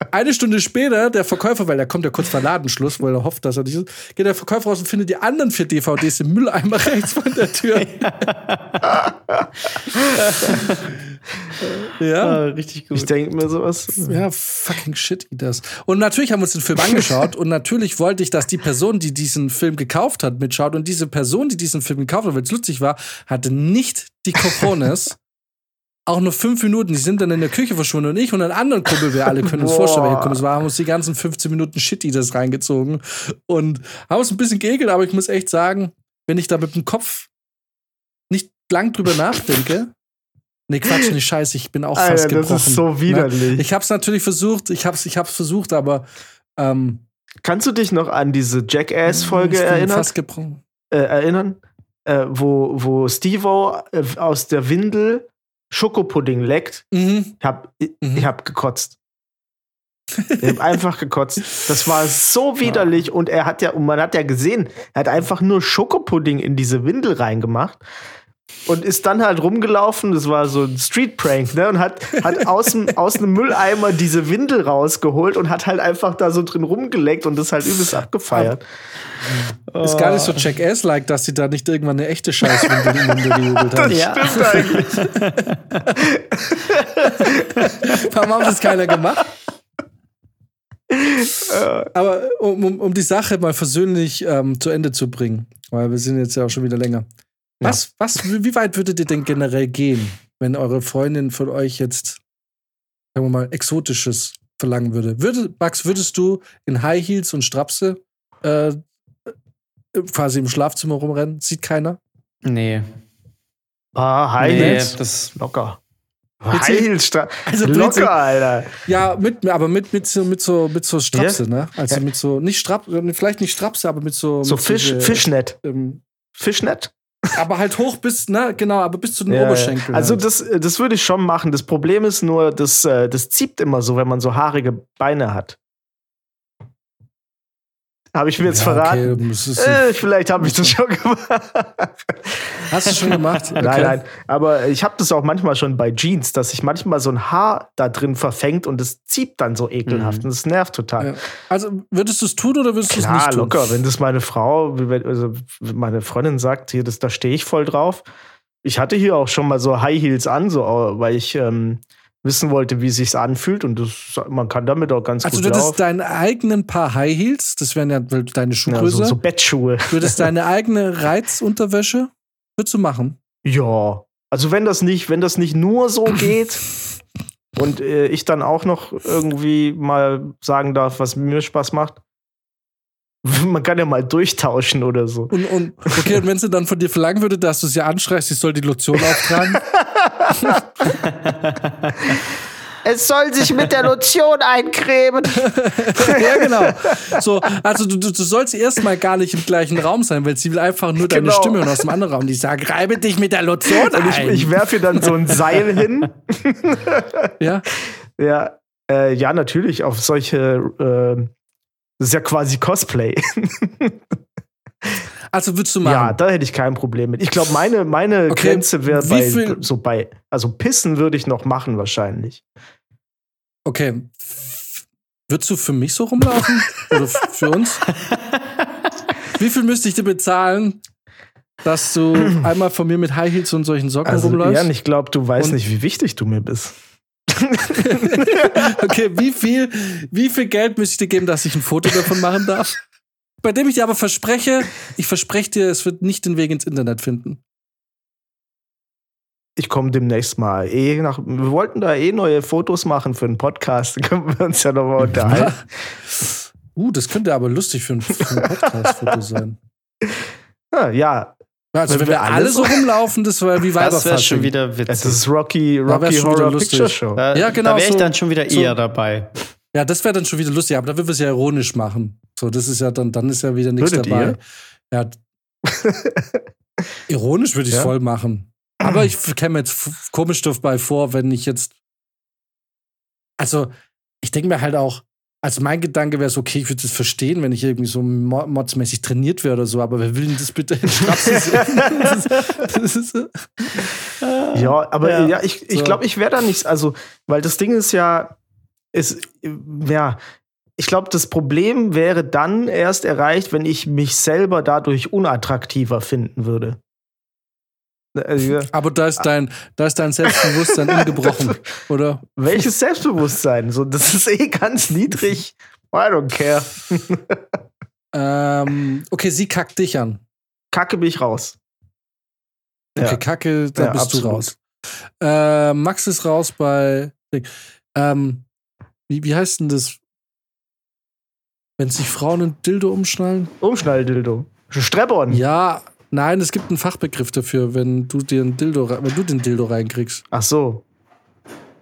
Eine Stunde später, der Verkäufer, weil der kommt ja kurz vor Ladenschluss, weil er hofft, dass er nicht ist, geht der Verkäufer raus und findet die anderen vier DVDs im Mülleimer [LAUGHS] rechts von der Tür. [LAUGHS] ja.
Ah, richtig gut.
Ich denke mir sowas.
Ja, fucking shit, das. Und natürlich haben wir uns den Film angeschaut [LAUGHS] und natürlich wollte ich, dass die Person, die diesen Film gekauft hat, mitschaut und diese Person, die diesen Film gekauft hat, weil es lustig war, hatte nicht die Cojones. [LAUGHS] Auch nur fünf Minuten, die sind dann in der Küche verschwunden und ich und ein anderen Kumpel, wir alle können uns
Boah.
vorstellen, welcher Kumpel es war, haben uns die ganzen 15 Minuten Shitty das reingezogen und haben uns ein bisschen geekelt, aber ich muss echt sagen, wenn ich da mit dem Kopf nicht lang drüber nachdenke, Nee, Quatsch, nicht scheiße, ich bin auch
Alter,
fast gebrochen.
das ist so widerlich.
Ne? Ich hab's natürlich versucht, ich hab's, ich hab's versucht, aber ähm,
Kannst du dich noch an diese Jackass-Folge
ich bin
erinnern?
fast gebrochen.
Äh, erinnern? Äh, wo wo Steve-O äh, aus der Windel Schokopudding leckt.
Mhm.
Ich hab, ich,
Mhm.
ich hab gekotzt. Ich hab einfach gekotzt. Das war so widerlich und er hat ja, und man hat ja gesehen, er hat einfach nur Schokopudding in diese Windel reingemacht und ist dann halt rumgelaufen, das war so ein Street-Prank, ne, und hat, hat aus, dem, aus einem Mülleimer diese Windel rausgeholt und hat halt einfach da so drin rumgeleckt und das halt übelst abgefeiert.
Ist gar nicht so Jackass-like, dass sie da nicht irgendwann eine echte Scheißwindel im Munde gejubelt haben. [LAUGHS]
Ja.
Stimmt eigentlich. [LAUGHS]
Warum haben das keiner gemacht? Aber um, um, um die Sache mal versöhnlich ähm, zu Ende zu bringen, weil wir sind jetzt ja auch schon wieder länger. Was, was, wie weit würdet ihr denn generell gehen, wenn eure Freundin von euch jetzt, sagen wir mal, Exotisches verlangen würde? würde Max, würdest du in High Heels und Strapse äh, quasi im Schlafzimmer rumrennen? Sieht keiner?
Nee.
Ah, High
nee,
Heels.
das
Locker. High Heels,
Also
locker, Alter.
Ja, mit, aber mit, mit, so, mit, so, mit so Strapse,
Ja.
ne? Also
Ja.
mit so, nicht Strapse, vielleicht nicht Strapse, aber mit so.
So
mit
Fisch,
diese,
Fischnet.
Ähm,
Fischnet?
Aber halt hoch bis, ne, genau, aber bis zu den
Ja, ja.
Oberschenkeln.
Also
halt.
das, das würde ich schon machen. Das Problem ist nur, das, äh, das zieht immer so, wenn man so haarige Beine hat. Habe ich mir jetzt
Ja,
verraten?
Okay,
Äh, vielleicht habe ich das schon gemacht.
hast du schon gemacht? Okay.
Nein, nein. Aber ich habe das auch manchmal schon bei Jeans, dass sich manchmal so ein Haar da drin verfängt und es zieht dann so ekelhaft.
Mhm.
Und das nervt total.
Ja. Also würdest du es tun oder würdest du es nicht tun?
locker. Wenn das meine Frau, also meine Freundin sagt, hier, das, da stehe ich voll drauf. Ich hatte hier auch schon mal so High Heels an, so, weil ich ähm, wissen wollte, wie es sich anfühlt. Und das, man kann damit auch ganz
Also
gut
du würdest deinen eigenen Paar High Heels, das wären ja deine
Ja,
Schuhgröße,
so, so Bettschuhe.
würdest deine eigene Reizunterwäsche, würdest du machen?
Ja. Also wenn das nicht, wenn das nicht nur so geht [LAUGHS] und äh, ich dann auch noch irgendwie mal sagen darf, was mir Spaß macht. [LAUGHS] Man kann ja mal durchtauschen oder so.
Und, und okay, und wenn sie dann von dir verlangen würde, dass du sie anschreist, sie soll die Lotion auftragen, [LAUGHS]
Es soll sich mit der Lotion eincremen. [LAUGHS]
ja, genau. So, also du, du, du sollst erstmal gar nicht im gleichen Raum sein, weil sie will einfach nur deine
Genau.
Stimme und aus dem anderen Raum. Die sagt, reibe dich mit der Lotion
Und ich,
ein.
ich werfe ihr dann so ein Seil hin.
ja,
Ja, äh, ja, natürlich, auf solche, äh, das ist ja quasi Cosplay.
also würdest du
Ja,
machen.
da hätte ich kein Problem mit. Ich glaube, meine, meine [LAUGHS]
Okay,
Grenze wäre bei,
viel-
so bei, also pissen würde ich noch machen wahrscheinlich.
Okay. Würdest du für mich so rumlaufen? Oder f- für uns? [LAUGHS] Wie viel müsste ich dir bezahlen, dass du [CLEARS THROAT] einmal von mir mit High Heels und solchen Socken
Also,
rumläufst?
Jan, ich glaube, du weißt
Und-
nicht, wie wichtig du mir bist. [LAUGHS]
Okay, wie viel, wie viel Geld müsste ich dir geben, dass ich ein Foto davon machen darf? Bei dem ich dir aber verspreche, ich verspreche dir, es wird nicht den Weg ins Internet finden.
Ich komme demnächst mal. Eh nach, wir wollten da eh neue Fotos machen für einen Podcast. Da [LAUGHS] können wir uns ja nochmal unterhalten. [LAUGHS]
Uh, das könnte aber lustig für ein, für ein Podcast-Foto sein.
Ah, ja,
Also,
Wenn
wenn
wir
alle so [LAUGHS] rumlaufen, das war wie
Das wäre schon wieder
das
witzig.
ist Rocky, Rocky
schon wieder
Horror
lustig.
Picture Show.
Da,
Ja, genau
Da wäre ich
so-
dann schon wieder
so-
eher dabei.
Ja, das wäre dann schon wieder lustig, aber da würden wir es ja ironisch machen. So, das ist ja dann, dann ist ja wieder nichts
Würdet
dabei. Ja. [LAUGHS] ironisch würde ich
Ja?
voll machen. Aber ich käme mir jetzt komisch dabei vor, wenn ich jetzt. Also, ich denke mir halt auch, also mein Gedanke wäre so, okay, ich würde das verstehen, wenn ich irgendwie so mo- modsmäßig trainiert wäre oder so, aber wer will denn das bitte in [LAUGHS] das ist,
Ja, aber
Ja.
ja, ich, ich glaube, ich wäre da nicht, also, weil das Ding ist ja, ist, ja, ich glaube, das Problem wäre dann erst erreicht, wenn ich mich selber dadurch unattraktiver finden würde. Also,
aber da ist dein, da ist dein Selbstbewusstsein [LAUGHS] ungebrochen, oder?
welches Selbstbewusstsein? So, das ist eh ganz niedrig. I don't care. [LAUGHS]
Ähm, okay, sie kackt dich an.
Kacke mich raus.
Okay,
Ja.
Kacke, da
Ja,
bist du
absolut.
raus. Äh, Max ist raus bei. Ähm, wie, wie heißt denn das? Wenn sich Frauen ein Dildo umschnallen?
Umschnalldildo. Streppon.
Ja, Nein, es gibt einen Fachbegriff dafür, wenn du dir ein Dildo, wenn du den Dildo reinkriegst.
Ach so.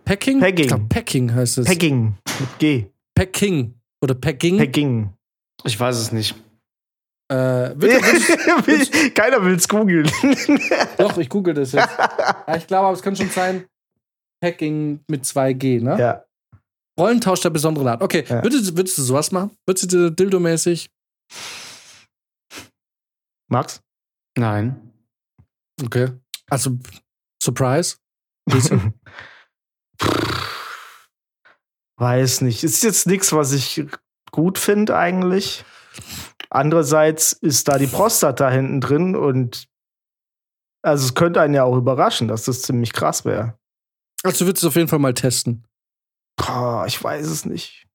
Packing?
Pegging.
Ich glaub, Packing heißt es.
Pegging. Mit G.
Packing. Oder Packing.
Pegging.
Ich weiß es nicht.
Äh, wird, wird, [LAUGHS]
Keiner will's googeln. [LAUGHS]
doch, ich google das jetzt. Ja, ich glaube, aber es kann schon sein, Packing mit 2G, ne?
ja.
Rollentausch der besonderen Art. Okay,
Ja.
würdest, würdest du sowas machen? Würdest du Dildo-mäßig?
Max?
Nein.
Okay. Also, Surprise? [LAUGHS]
Weiß nicht. Ist jetzt nichts, was ich gut finde eigentlich. Andererseits ist da die Prostata hinten drin und also es könnte einen ja auch überraschen, dass das ziemlich krass wäre.
Also, würdest du auf jeden Fall mal testen.
Boah, ich weiß es nicht.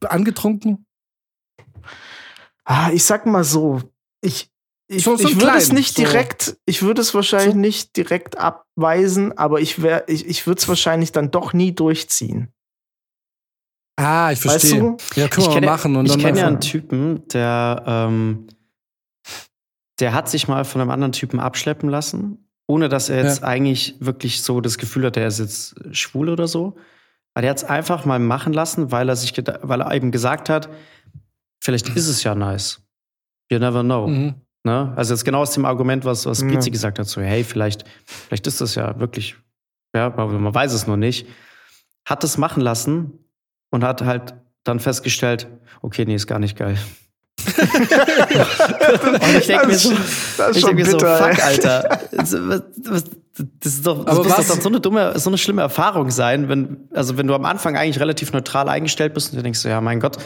Angetrunken?
Ah, ich sag mal so, ich, ich,
So- so
ich würde es nicht
so.
direkt, ich würde es wahrscheinlich
So-
nicht direkt abweisen, aber ich wär, ich, ich würde es wahrscheinlich dann doch nie durchziehen.
Ah, ich
Weißt
verstehe.
du?
Ja, können wir
kenn
machen. Und
ich kenne ja einen Typen, der, ähm, der hat sich mal von einem anderen Typen abschleppen lassen, ohne dass er jetzt
Ja.
eigentlich wirklich so das Gefühl hat, er ist jetzt schwul oder so. Aber der hat es einfach mal machen lassen, weil er sich, weil er eben gesagt hat, vielleicht ist es ja nice. You never know.
Mhm.
Ne? Also jetzt genau aus dem Argument, was, was
Ja.
Pizzi gesagt hat, so, hey, vielleicht, vielleicht ist das ja wirklich, ja, aber man weiß es nur nicht. Hat es machen lassen und hat halt dann festgestellt, okay, nee, ist gar nicht geil. [LAUGHS] und ich denke mir so,
das ist
ich
schon
denk mir so,
bitter.
fuck. Alter. [LAUGHS] Das, ist doch, das
Aber
muss doch so eine dumme, so eine schlimme Erfahrung sein, wenn, also wenn du am Anfang eigentlich relativ neutral eingestellt bist und du denkst so, ja, mein Gott,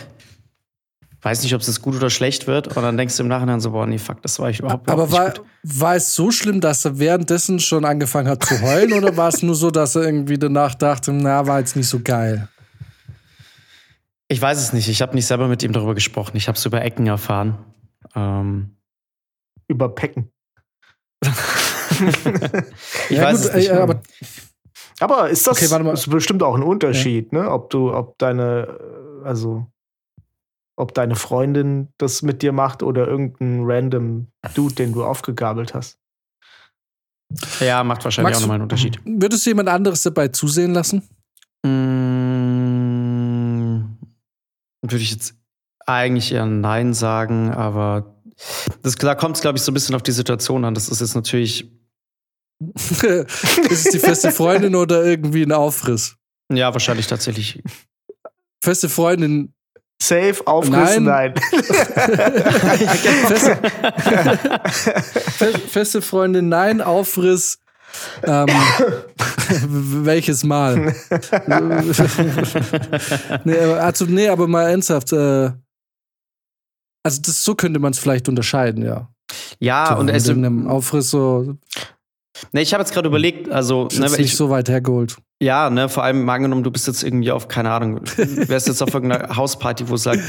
weiß nicht, ob es gut oder schlecht wird, und dann denkst du im Nachhinein so, boah, nee, fuck, das war ich überhaupt
Aber
nicht
war,
gut.
war es so schlimm, dass er währenddessen schon angefangen hat zu heulen oder war es nur so, dass er irgendwie danach dachte, na, war jetzt nicht so geil?
Ich weiß es nicht. Ich habe nicht selber mit ihm darüber gesprochen. Ich habe es über Ecken erfahren. Ähm,
Über Pecken. [LAUGHS]
ich
Ja,
weiß
gut,
es nicht.
äh, aber
Aber ist das
Okay, warte mal.
ist bestimmt auch ein Unterschied, ne? Ob du, ob deine, also ob deine Freundin das mit dir macht oder irgendein random Dude, den du aufgegabelt hast.
ja, macht wahrscheinlich
Magst
auch nochmal einen Unterschied.
würdest du jemand anderes dabei zusehen lassen?
Mm, Würde ich jetzt eigentlich eher Nein sagen, aber das, da kommt es, glaube ich, so ein bisschen auf die Situation an. Das ist jetzt natürlich, [LAUGHS]
ist es die feste Freundin oder irgendwie ein Aufriss?
ja, wahrscheinlich tatsächlich.
Feste Freundin.
Safe, Aufriss,
Nein.
nein.
Feste, fe- feste Freundin, nein, Aufriss. Ähm, [LAUGHS] welches Mal? [LAUGHS] nee, aber- also, nee, aber mal ernsthaft. Äh, also, das, so könnte man es vielleicht unterscheiden, ja.
Ja, und
mit
es,
irgendeinem Aufriss so,
ne, ich habe jetzt gerade überlegt, also,
ist
ne,
nicht
ich,
so weit hergeholt.
Ja, ne, vor allem mal angenommen, du bist jetzt irgendwie auf, keine Ahnung, wärst jetzt auf irgendeiner [LAUGHS] Hausparty, wo es halt,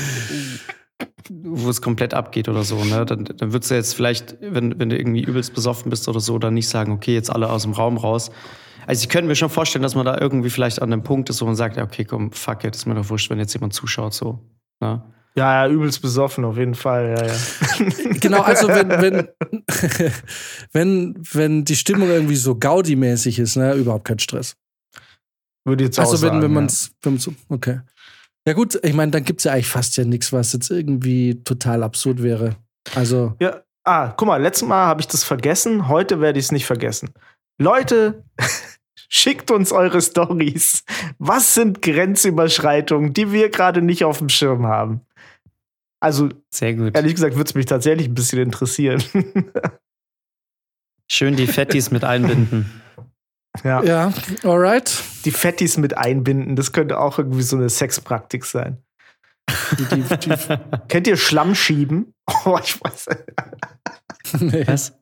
wo es komplett abgeht oder so, ne? Dann, dann würdest du jetzt vielleicht, wenn, wenn du irgendwie übelst besoffen bist oder so, dann nicht sagen, okay, jetzt alle aus dem Raum raus. Also ich könnte mir schon vorstellen, dass man da irgendwie vielleicht an einem Punkt ist, wo man sagt, ja, okay, komm, fuck it, ist mir doch wurscht, wenn jetzt jemand zuschaut, so. Ne?
Ja, ja, übelst besoffen, auf jeden Fall, ja, ja. [LAUGHS]
Genau, also wenn, wenn, [LAUGHS] wenn, wenn die Stimmung irgendwie so Gaudi-mäßig ist, ne, überhaupt kein Stress.
Würde jetzt auch
Also wenn,
sagen,
wenn
ja.
man es, wenn okay. Ja gut, ich meine, dann gibt es ja eigentlich fast ja nichts, was jetzt irgendwie total absurd wäre. Also,
Ja, ah, guck mal, letztes Mal habe ich das vergessen, heute werde ich es nicht vergessen. Leute, [LAUGHS] schickt uns eure Stories. Was sind Grenzüberschreitungen, die wir gerade nicht auf dem Schirm haben? Also,
Sehr gut.
ehrlich gesagt, würde es mich tatsächlich ein bisschen interessieren. [LAUGHS]
Schön die Fettis mit einbinden.
ja.
ja, alright.
Die Fettis mit einbinden, das könnte auch irgendwie so eine Sexpraktik sein.
Die, die, die, [LAUGHS]
Kennt ihr Schlamm schieben? [LAUGHS] Oh, ich weiß.
nee.
Was?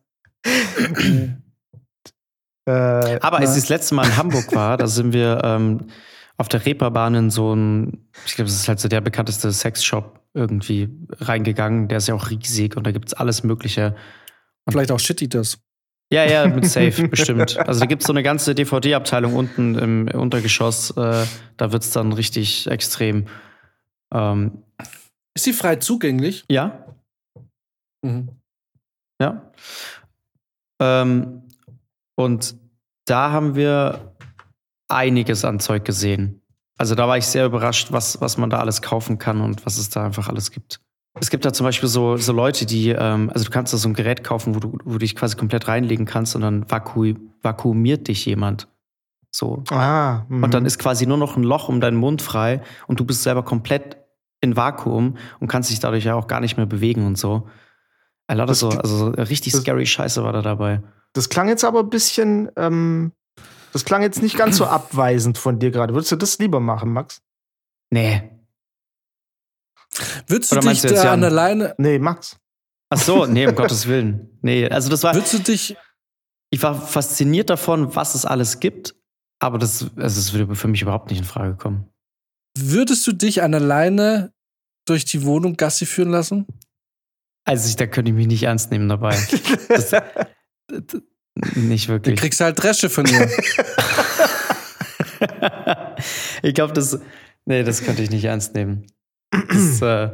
Äh,
Aber als ich das letzte Mal in Hamburg war, da sind wir ähm, auf der Reeperbahn in so ein, ich glaube, das ist halt so der bekannteste Sexshop irgendwie reingegangen. Der ist ja auch riesig und da gibt's alles Mögliche.
Vielleicht auch Shit Eaters.
Ja, ja, mit [LAUGHS] Safe, bestimmt. Also da gibt's so eine ganze DVD-Abteilung unten im Untergeschoss. Äh, da wird's dann richtig extrem. Ähm,
Ist die frei zugänglich?
ja,
Mhm.
Ja. Ähm, und da haben wir einiges an Zeug gesehen. Also da war ich sehr überrascht, was, was man da alles kaufen kann und was es da einfach alles gibt. Es gibt da zum Beispiel so, so Leute, die, ähm, also du kannst da so ein Gerät kaufen, wo du, wo du dich quasi komplett reinlegen kannst und dann vaku vakuumiert dich jemand. So.
Ah,
Und dann ist quasi nur noch ein Loch um deinen Mund frei und du bist selber komplett in Vakuum und kannst dich dadurch ja auch gar nicht mehr bewegen und so. Also, das so, also so richtig
das-
scary Scheiße war da dabei.
Das klang jetzt aber ein bisschen, ähm, das klang jetzt nicht ganz so [CLEARS THROAT] abweisend von dir gerade. Würdest du das lieber machen, Max?
Nee.
Würdest du
Oder
dich
du
da an alleine,
Nee, Max.
Ach so, nee, um Gottes Willen. Nee, also das war,
würdest du dich,
ich war fasziniert davon, was es alles gibt, aber das, also das würde für mich überhaupt nicht in Frage kommen.
würdest du dich an alleine durch die Wohnung Gassi führen lassen?
Also ich, da könnte ich mich nicht ernst nehmen dabei. Das, [LAUGHS] nicht
Du
wirklich.
kriegst halt Dresche von ihr. [LAUGHS]
ich glaube, das, nee, das könnte ich nicht ernst nehmen. Das, äh,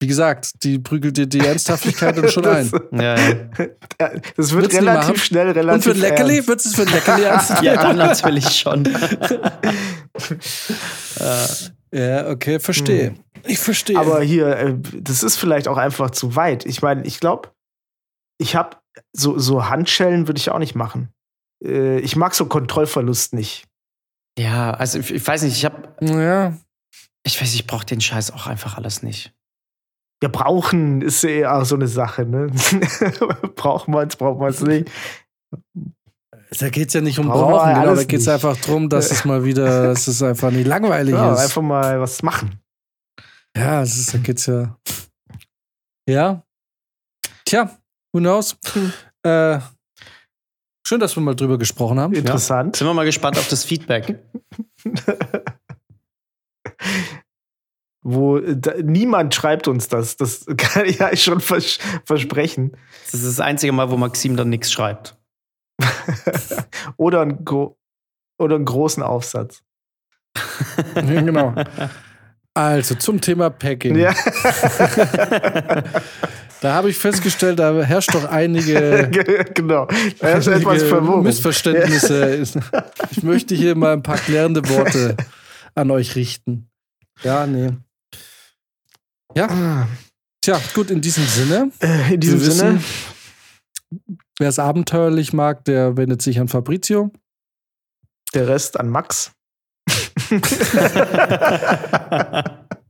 Wie gesagt, die prügelt dir die Ernsthaftigkeit dann schon [LAUGHS] ein.
ja, ja.
Das wird
du die
relativ schnell,
Und
relativ
für ein Leckerli?
ernst.
Würdest du es für ein Leckerli ernst [LAUGHS]
ja,
nehmen?
dann natürlich schon.
Ja, okay, verstehe. Ich verstehe.
Aber hier, äh, das ist vielleicht auch einfach zu weit. Ich meine, ich glaube, ich habe so, so Handschellen würde ich auch nicht machen. Äh, ich mag so Kontrollverlust nicht.
ja, also ich, ich weiß nicht, ich habe,
ja,
ich weiß, ich brauche den Scheiß auch einfach alles nicht.
Ja, brauchen ist ja auch so eine Sache, ne? [LAUGHS] braucht man es, braucht man es nicht.
da geht es ja nicht um
Brauchen
Brauchen, genau, da geht es einfach darum, dass es mal wieder, [LAUGHS] dass es einfach nicht langweilig
Ja,
ist.
einfach mal was machen.
Ja, es ist, da geht's ja. Ja. Tja, who knows? Äh, schön, dass wir mal drüber gesprochen haben.
Interessant.
Sind wir mal gespannt auf das Feedback.
Wo da, niemand schreibt uns das. Das kann ich ja schon vers versprechen.
Das ist das einzige Mal, wo Maxim dann nichts schreibt. [LAUGHS]
Oder, ein gro oder einen großen Aufsatz.
Ja, genau. Also zum Thema Packing.
Ja. [LAUGHS]
Da habe ich festgestellt, da herrscht doch einige, [LAUGHS]
genau. Da etwas
einige. Missverständnisse. Ich möchte hier mal ein paar klärende Worte an euch richten. Ja, nee. Ja, tja, gut, in diesem Sinne.
äh, In diesem Sinne,
Wer es abenteuerlich mag, der wendet sich an Fabrizio.
der Rest an Max. [LAUGHS] [LAUGHS]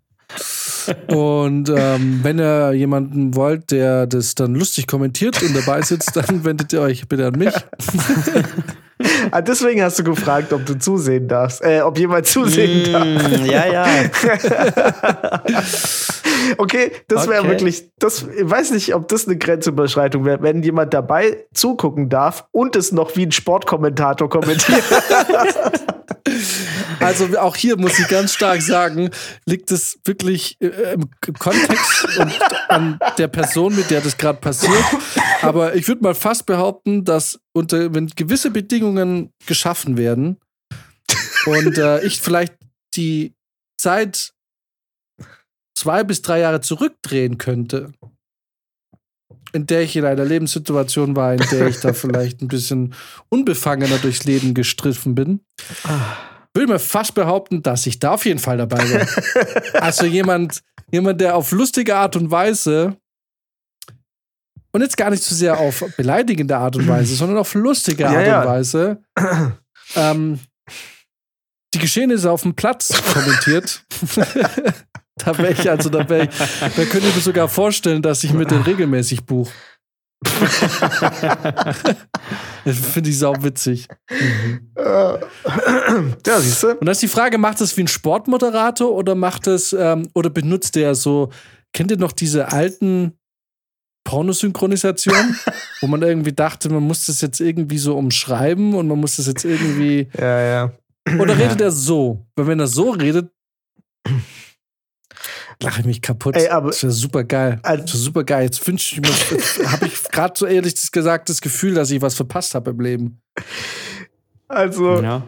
Und ähm, wenn ihr jemanden wollt, der das dann lustig kommentiert und dabei sitzt, dann wendet ihr euch bitte an mich. [LAUGHS]
Ah, deswegen hast du gefragt, ob du zusehen darfst. Äh, ob jemand zusehen darf.
Mm, ja, ja. [LAUGHS]
Okay, das wäre
Okay.
wirklich, das, ich weiß nicht, ob das eine Grenzüberschreitung wäre, wenn jemand dabei zugucken darf und es noch wie ein Sportkommentator kommentiert. [LAUGHS]
Also auch hier muss ich ganz stark sagen, liegt es wirklich äh, im Kontext und an der Person, mit der das gerade passiert. Aber ich würde mal fast behaupten, dass unter, wenn gewisse Bedingungen geschaffen werden und äh, ich vielleicht die Zeit zwei bis drei Jahre zurückdrehen könnte, in der ich in einer Lebenssituation war, in der ich da [LAUGHS] vielleicht ein bisschen unbefangener durchs Leben gestriffen bin, würde mir fast behaupten, dass ich da auf jeden Fall dabei wäre. [LAUGHS] also jemand, jemand, der auf lustige Art und Weise und jetzt gar nicht so sehr auf beleidigende Art und Weise, [CLEARS THROAT] sondern auf lustige Art
ja.
und Weise ähm, die Geschehnisse auf dem Platz kommentiert. [LAUGHS] [LAUGHS] da wäre ich, also da wäre ich, da könnte ich mir sogar vorstellen, dass ich mit den regelmäßig buche. das [LAUGHS] finde ich sau witzig.
Äh, ja, siehst du?
Und dann ist die Frage, macht es wie ein Sportmoderator oder macht es, ähm, oder benutzt der so, kennt ihr noch diese alten Pornosynchronisationen, [LAUGHS] wo man irgendwie dachte, man muss das jetzt irgendwie so umschreiben und man muss das jetzt irgendwie.
Ja, ja.
Oder redet er so? Weil wenn er so redet, lache ich mich kaputt.
Ey, aber-
das wäre super geil.
Also-
Das wäre super geil. Jetzt wünsche ich mir, [LAUGHS] habe ich gerade so ehrlich gesagt das Gefühl, dass ich was verpasst habe im Leben.
Also,
ja.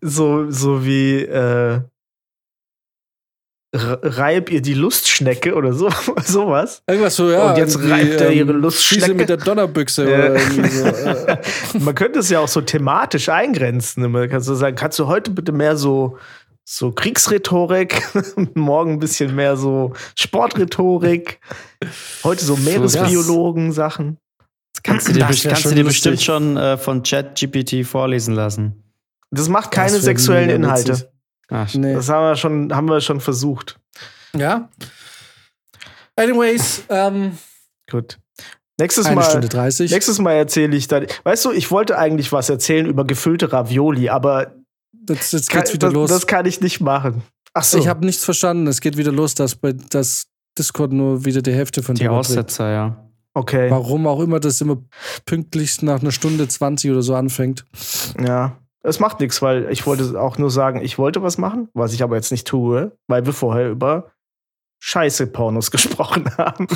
so, so wie, äh, reib ihr die Lustschnecke oder so, [LAUGHS] sowas.
Irgendwas so, ja.
Und jetzt reibt er ihre
ähm,
Lustschnecke.
Schieße mit der Donnerbüchse
Ja.
oder irgendwie so. [LAUGHS] Äh,
Man könnte es ja auch so thematisch eingrenzen. Man kann so sagen, kannst du heute bitte mehr so, so Kriegsrhetorik, [LAUGHS] morgen ein bisschen mehr so Sportrhetorik, heute so Meeresbiologen-Sachen.
Das kannst du dir,
Das
kannst du
schon
dir bestimmt schon äh, von ChatGPT vorlesen lassen.
Das macht keine
Das
sexuellen Inhalte.
Ach,
nee.
Das haben wir schon, haben wir schon versucht.
Ja. Anyways, ähm,
Gut. Nächstes
eine
Mal.
Stunde 30.
Nächstes Mal erzähle ich dann. Weißt du, ich wollte eigentlich was erzählen über gefüllte Ravioli, aber
Jetzt, jetzt
kann,
geht's wieder
das,
los.
das kann ich nicht machen. Ach so.
Ich habe nichts verstanden. Es geht wieder los, dass bei das Discord nur wieder die Hälfte von
die. Aussetzer, ja.
okay.
Warum auch immer das immer pünktlichst nach einer Stunde 20 oder so anfängt.
Ja. Es macht nichts, weil ich wollte auch nur sagen, ich wollte was machen, was ich aber jetzt nicht tue, weil wir vorher über scheiße Pornos [LAUGHS] gesprochen haben.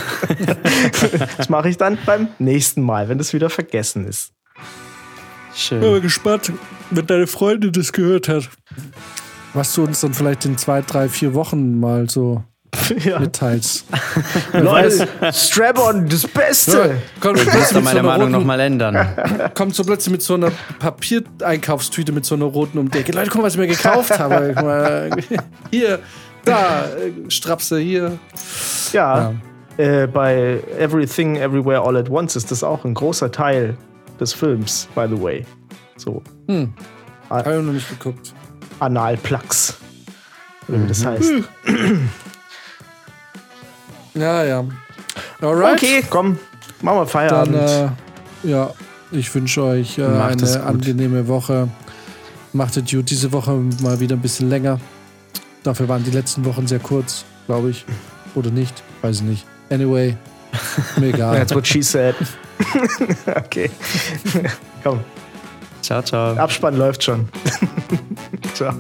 [LAUGHS] das mache ich dann beim nächsten Mal, wenn das wieder vergessen ist.
Schön.
Ich bin gespannt, wenn deine Freundin das gehört hat. Was du uns dann vielleicht in zwei, drei, vier Wochen mal so [LAUGHS]
ja.
mitteilst. [LAUGHS]
Leute, Strap-on, das Beste.
Kommt
Ich muss
plötzlich
da
mit so
meine
einer
Meinung nochmal ändern. [LAUGHS]
kommt so plötzlich mit so einer Papiereinkaufstüte mit so einer roten um die Ecke. Leute, guck mal, was ich mir gekauft habe. Mal, hier, da, äh, Strapse, hier.
Ja,
Ja.
Äh, bei Everything Everywhere All at Once ist das auch ein großer Teil des Films, by the way. So,
Hm.
Ah.
Habe ich noch nicht geguckt.
Analplugs. Oder wie das heißt.
Ja, ja. Alright.
Okay, komm, machen wir
Dann,
Feierabend.
äh, ja, ich wünsche euch äh, eine angenehme Woche. Macht es gut. Diese Woche mal wieder ein bisschen länger. Dafür waren die letzten Wochen sehr kurz, glaube ich. Oder nicht? Weiß ich nicht. Anyway, mir [LAUGHS] egal.
That's what she said. [LAUGHS] okay. komm,
Ciao, ciao.
Abspann läuft schon. [LAUGHS] Ciao.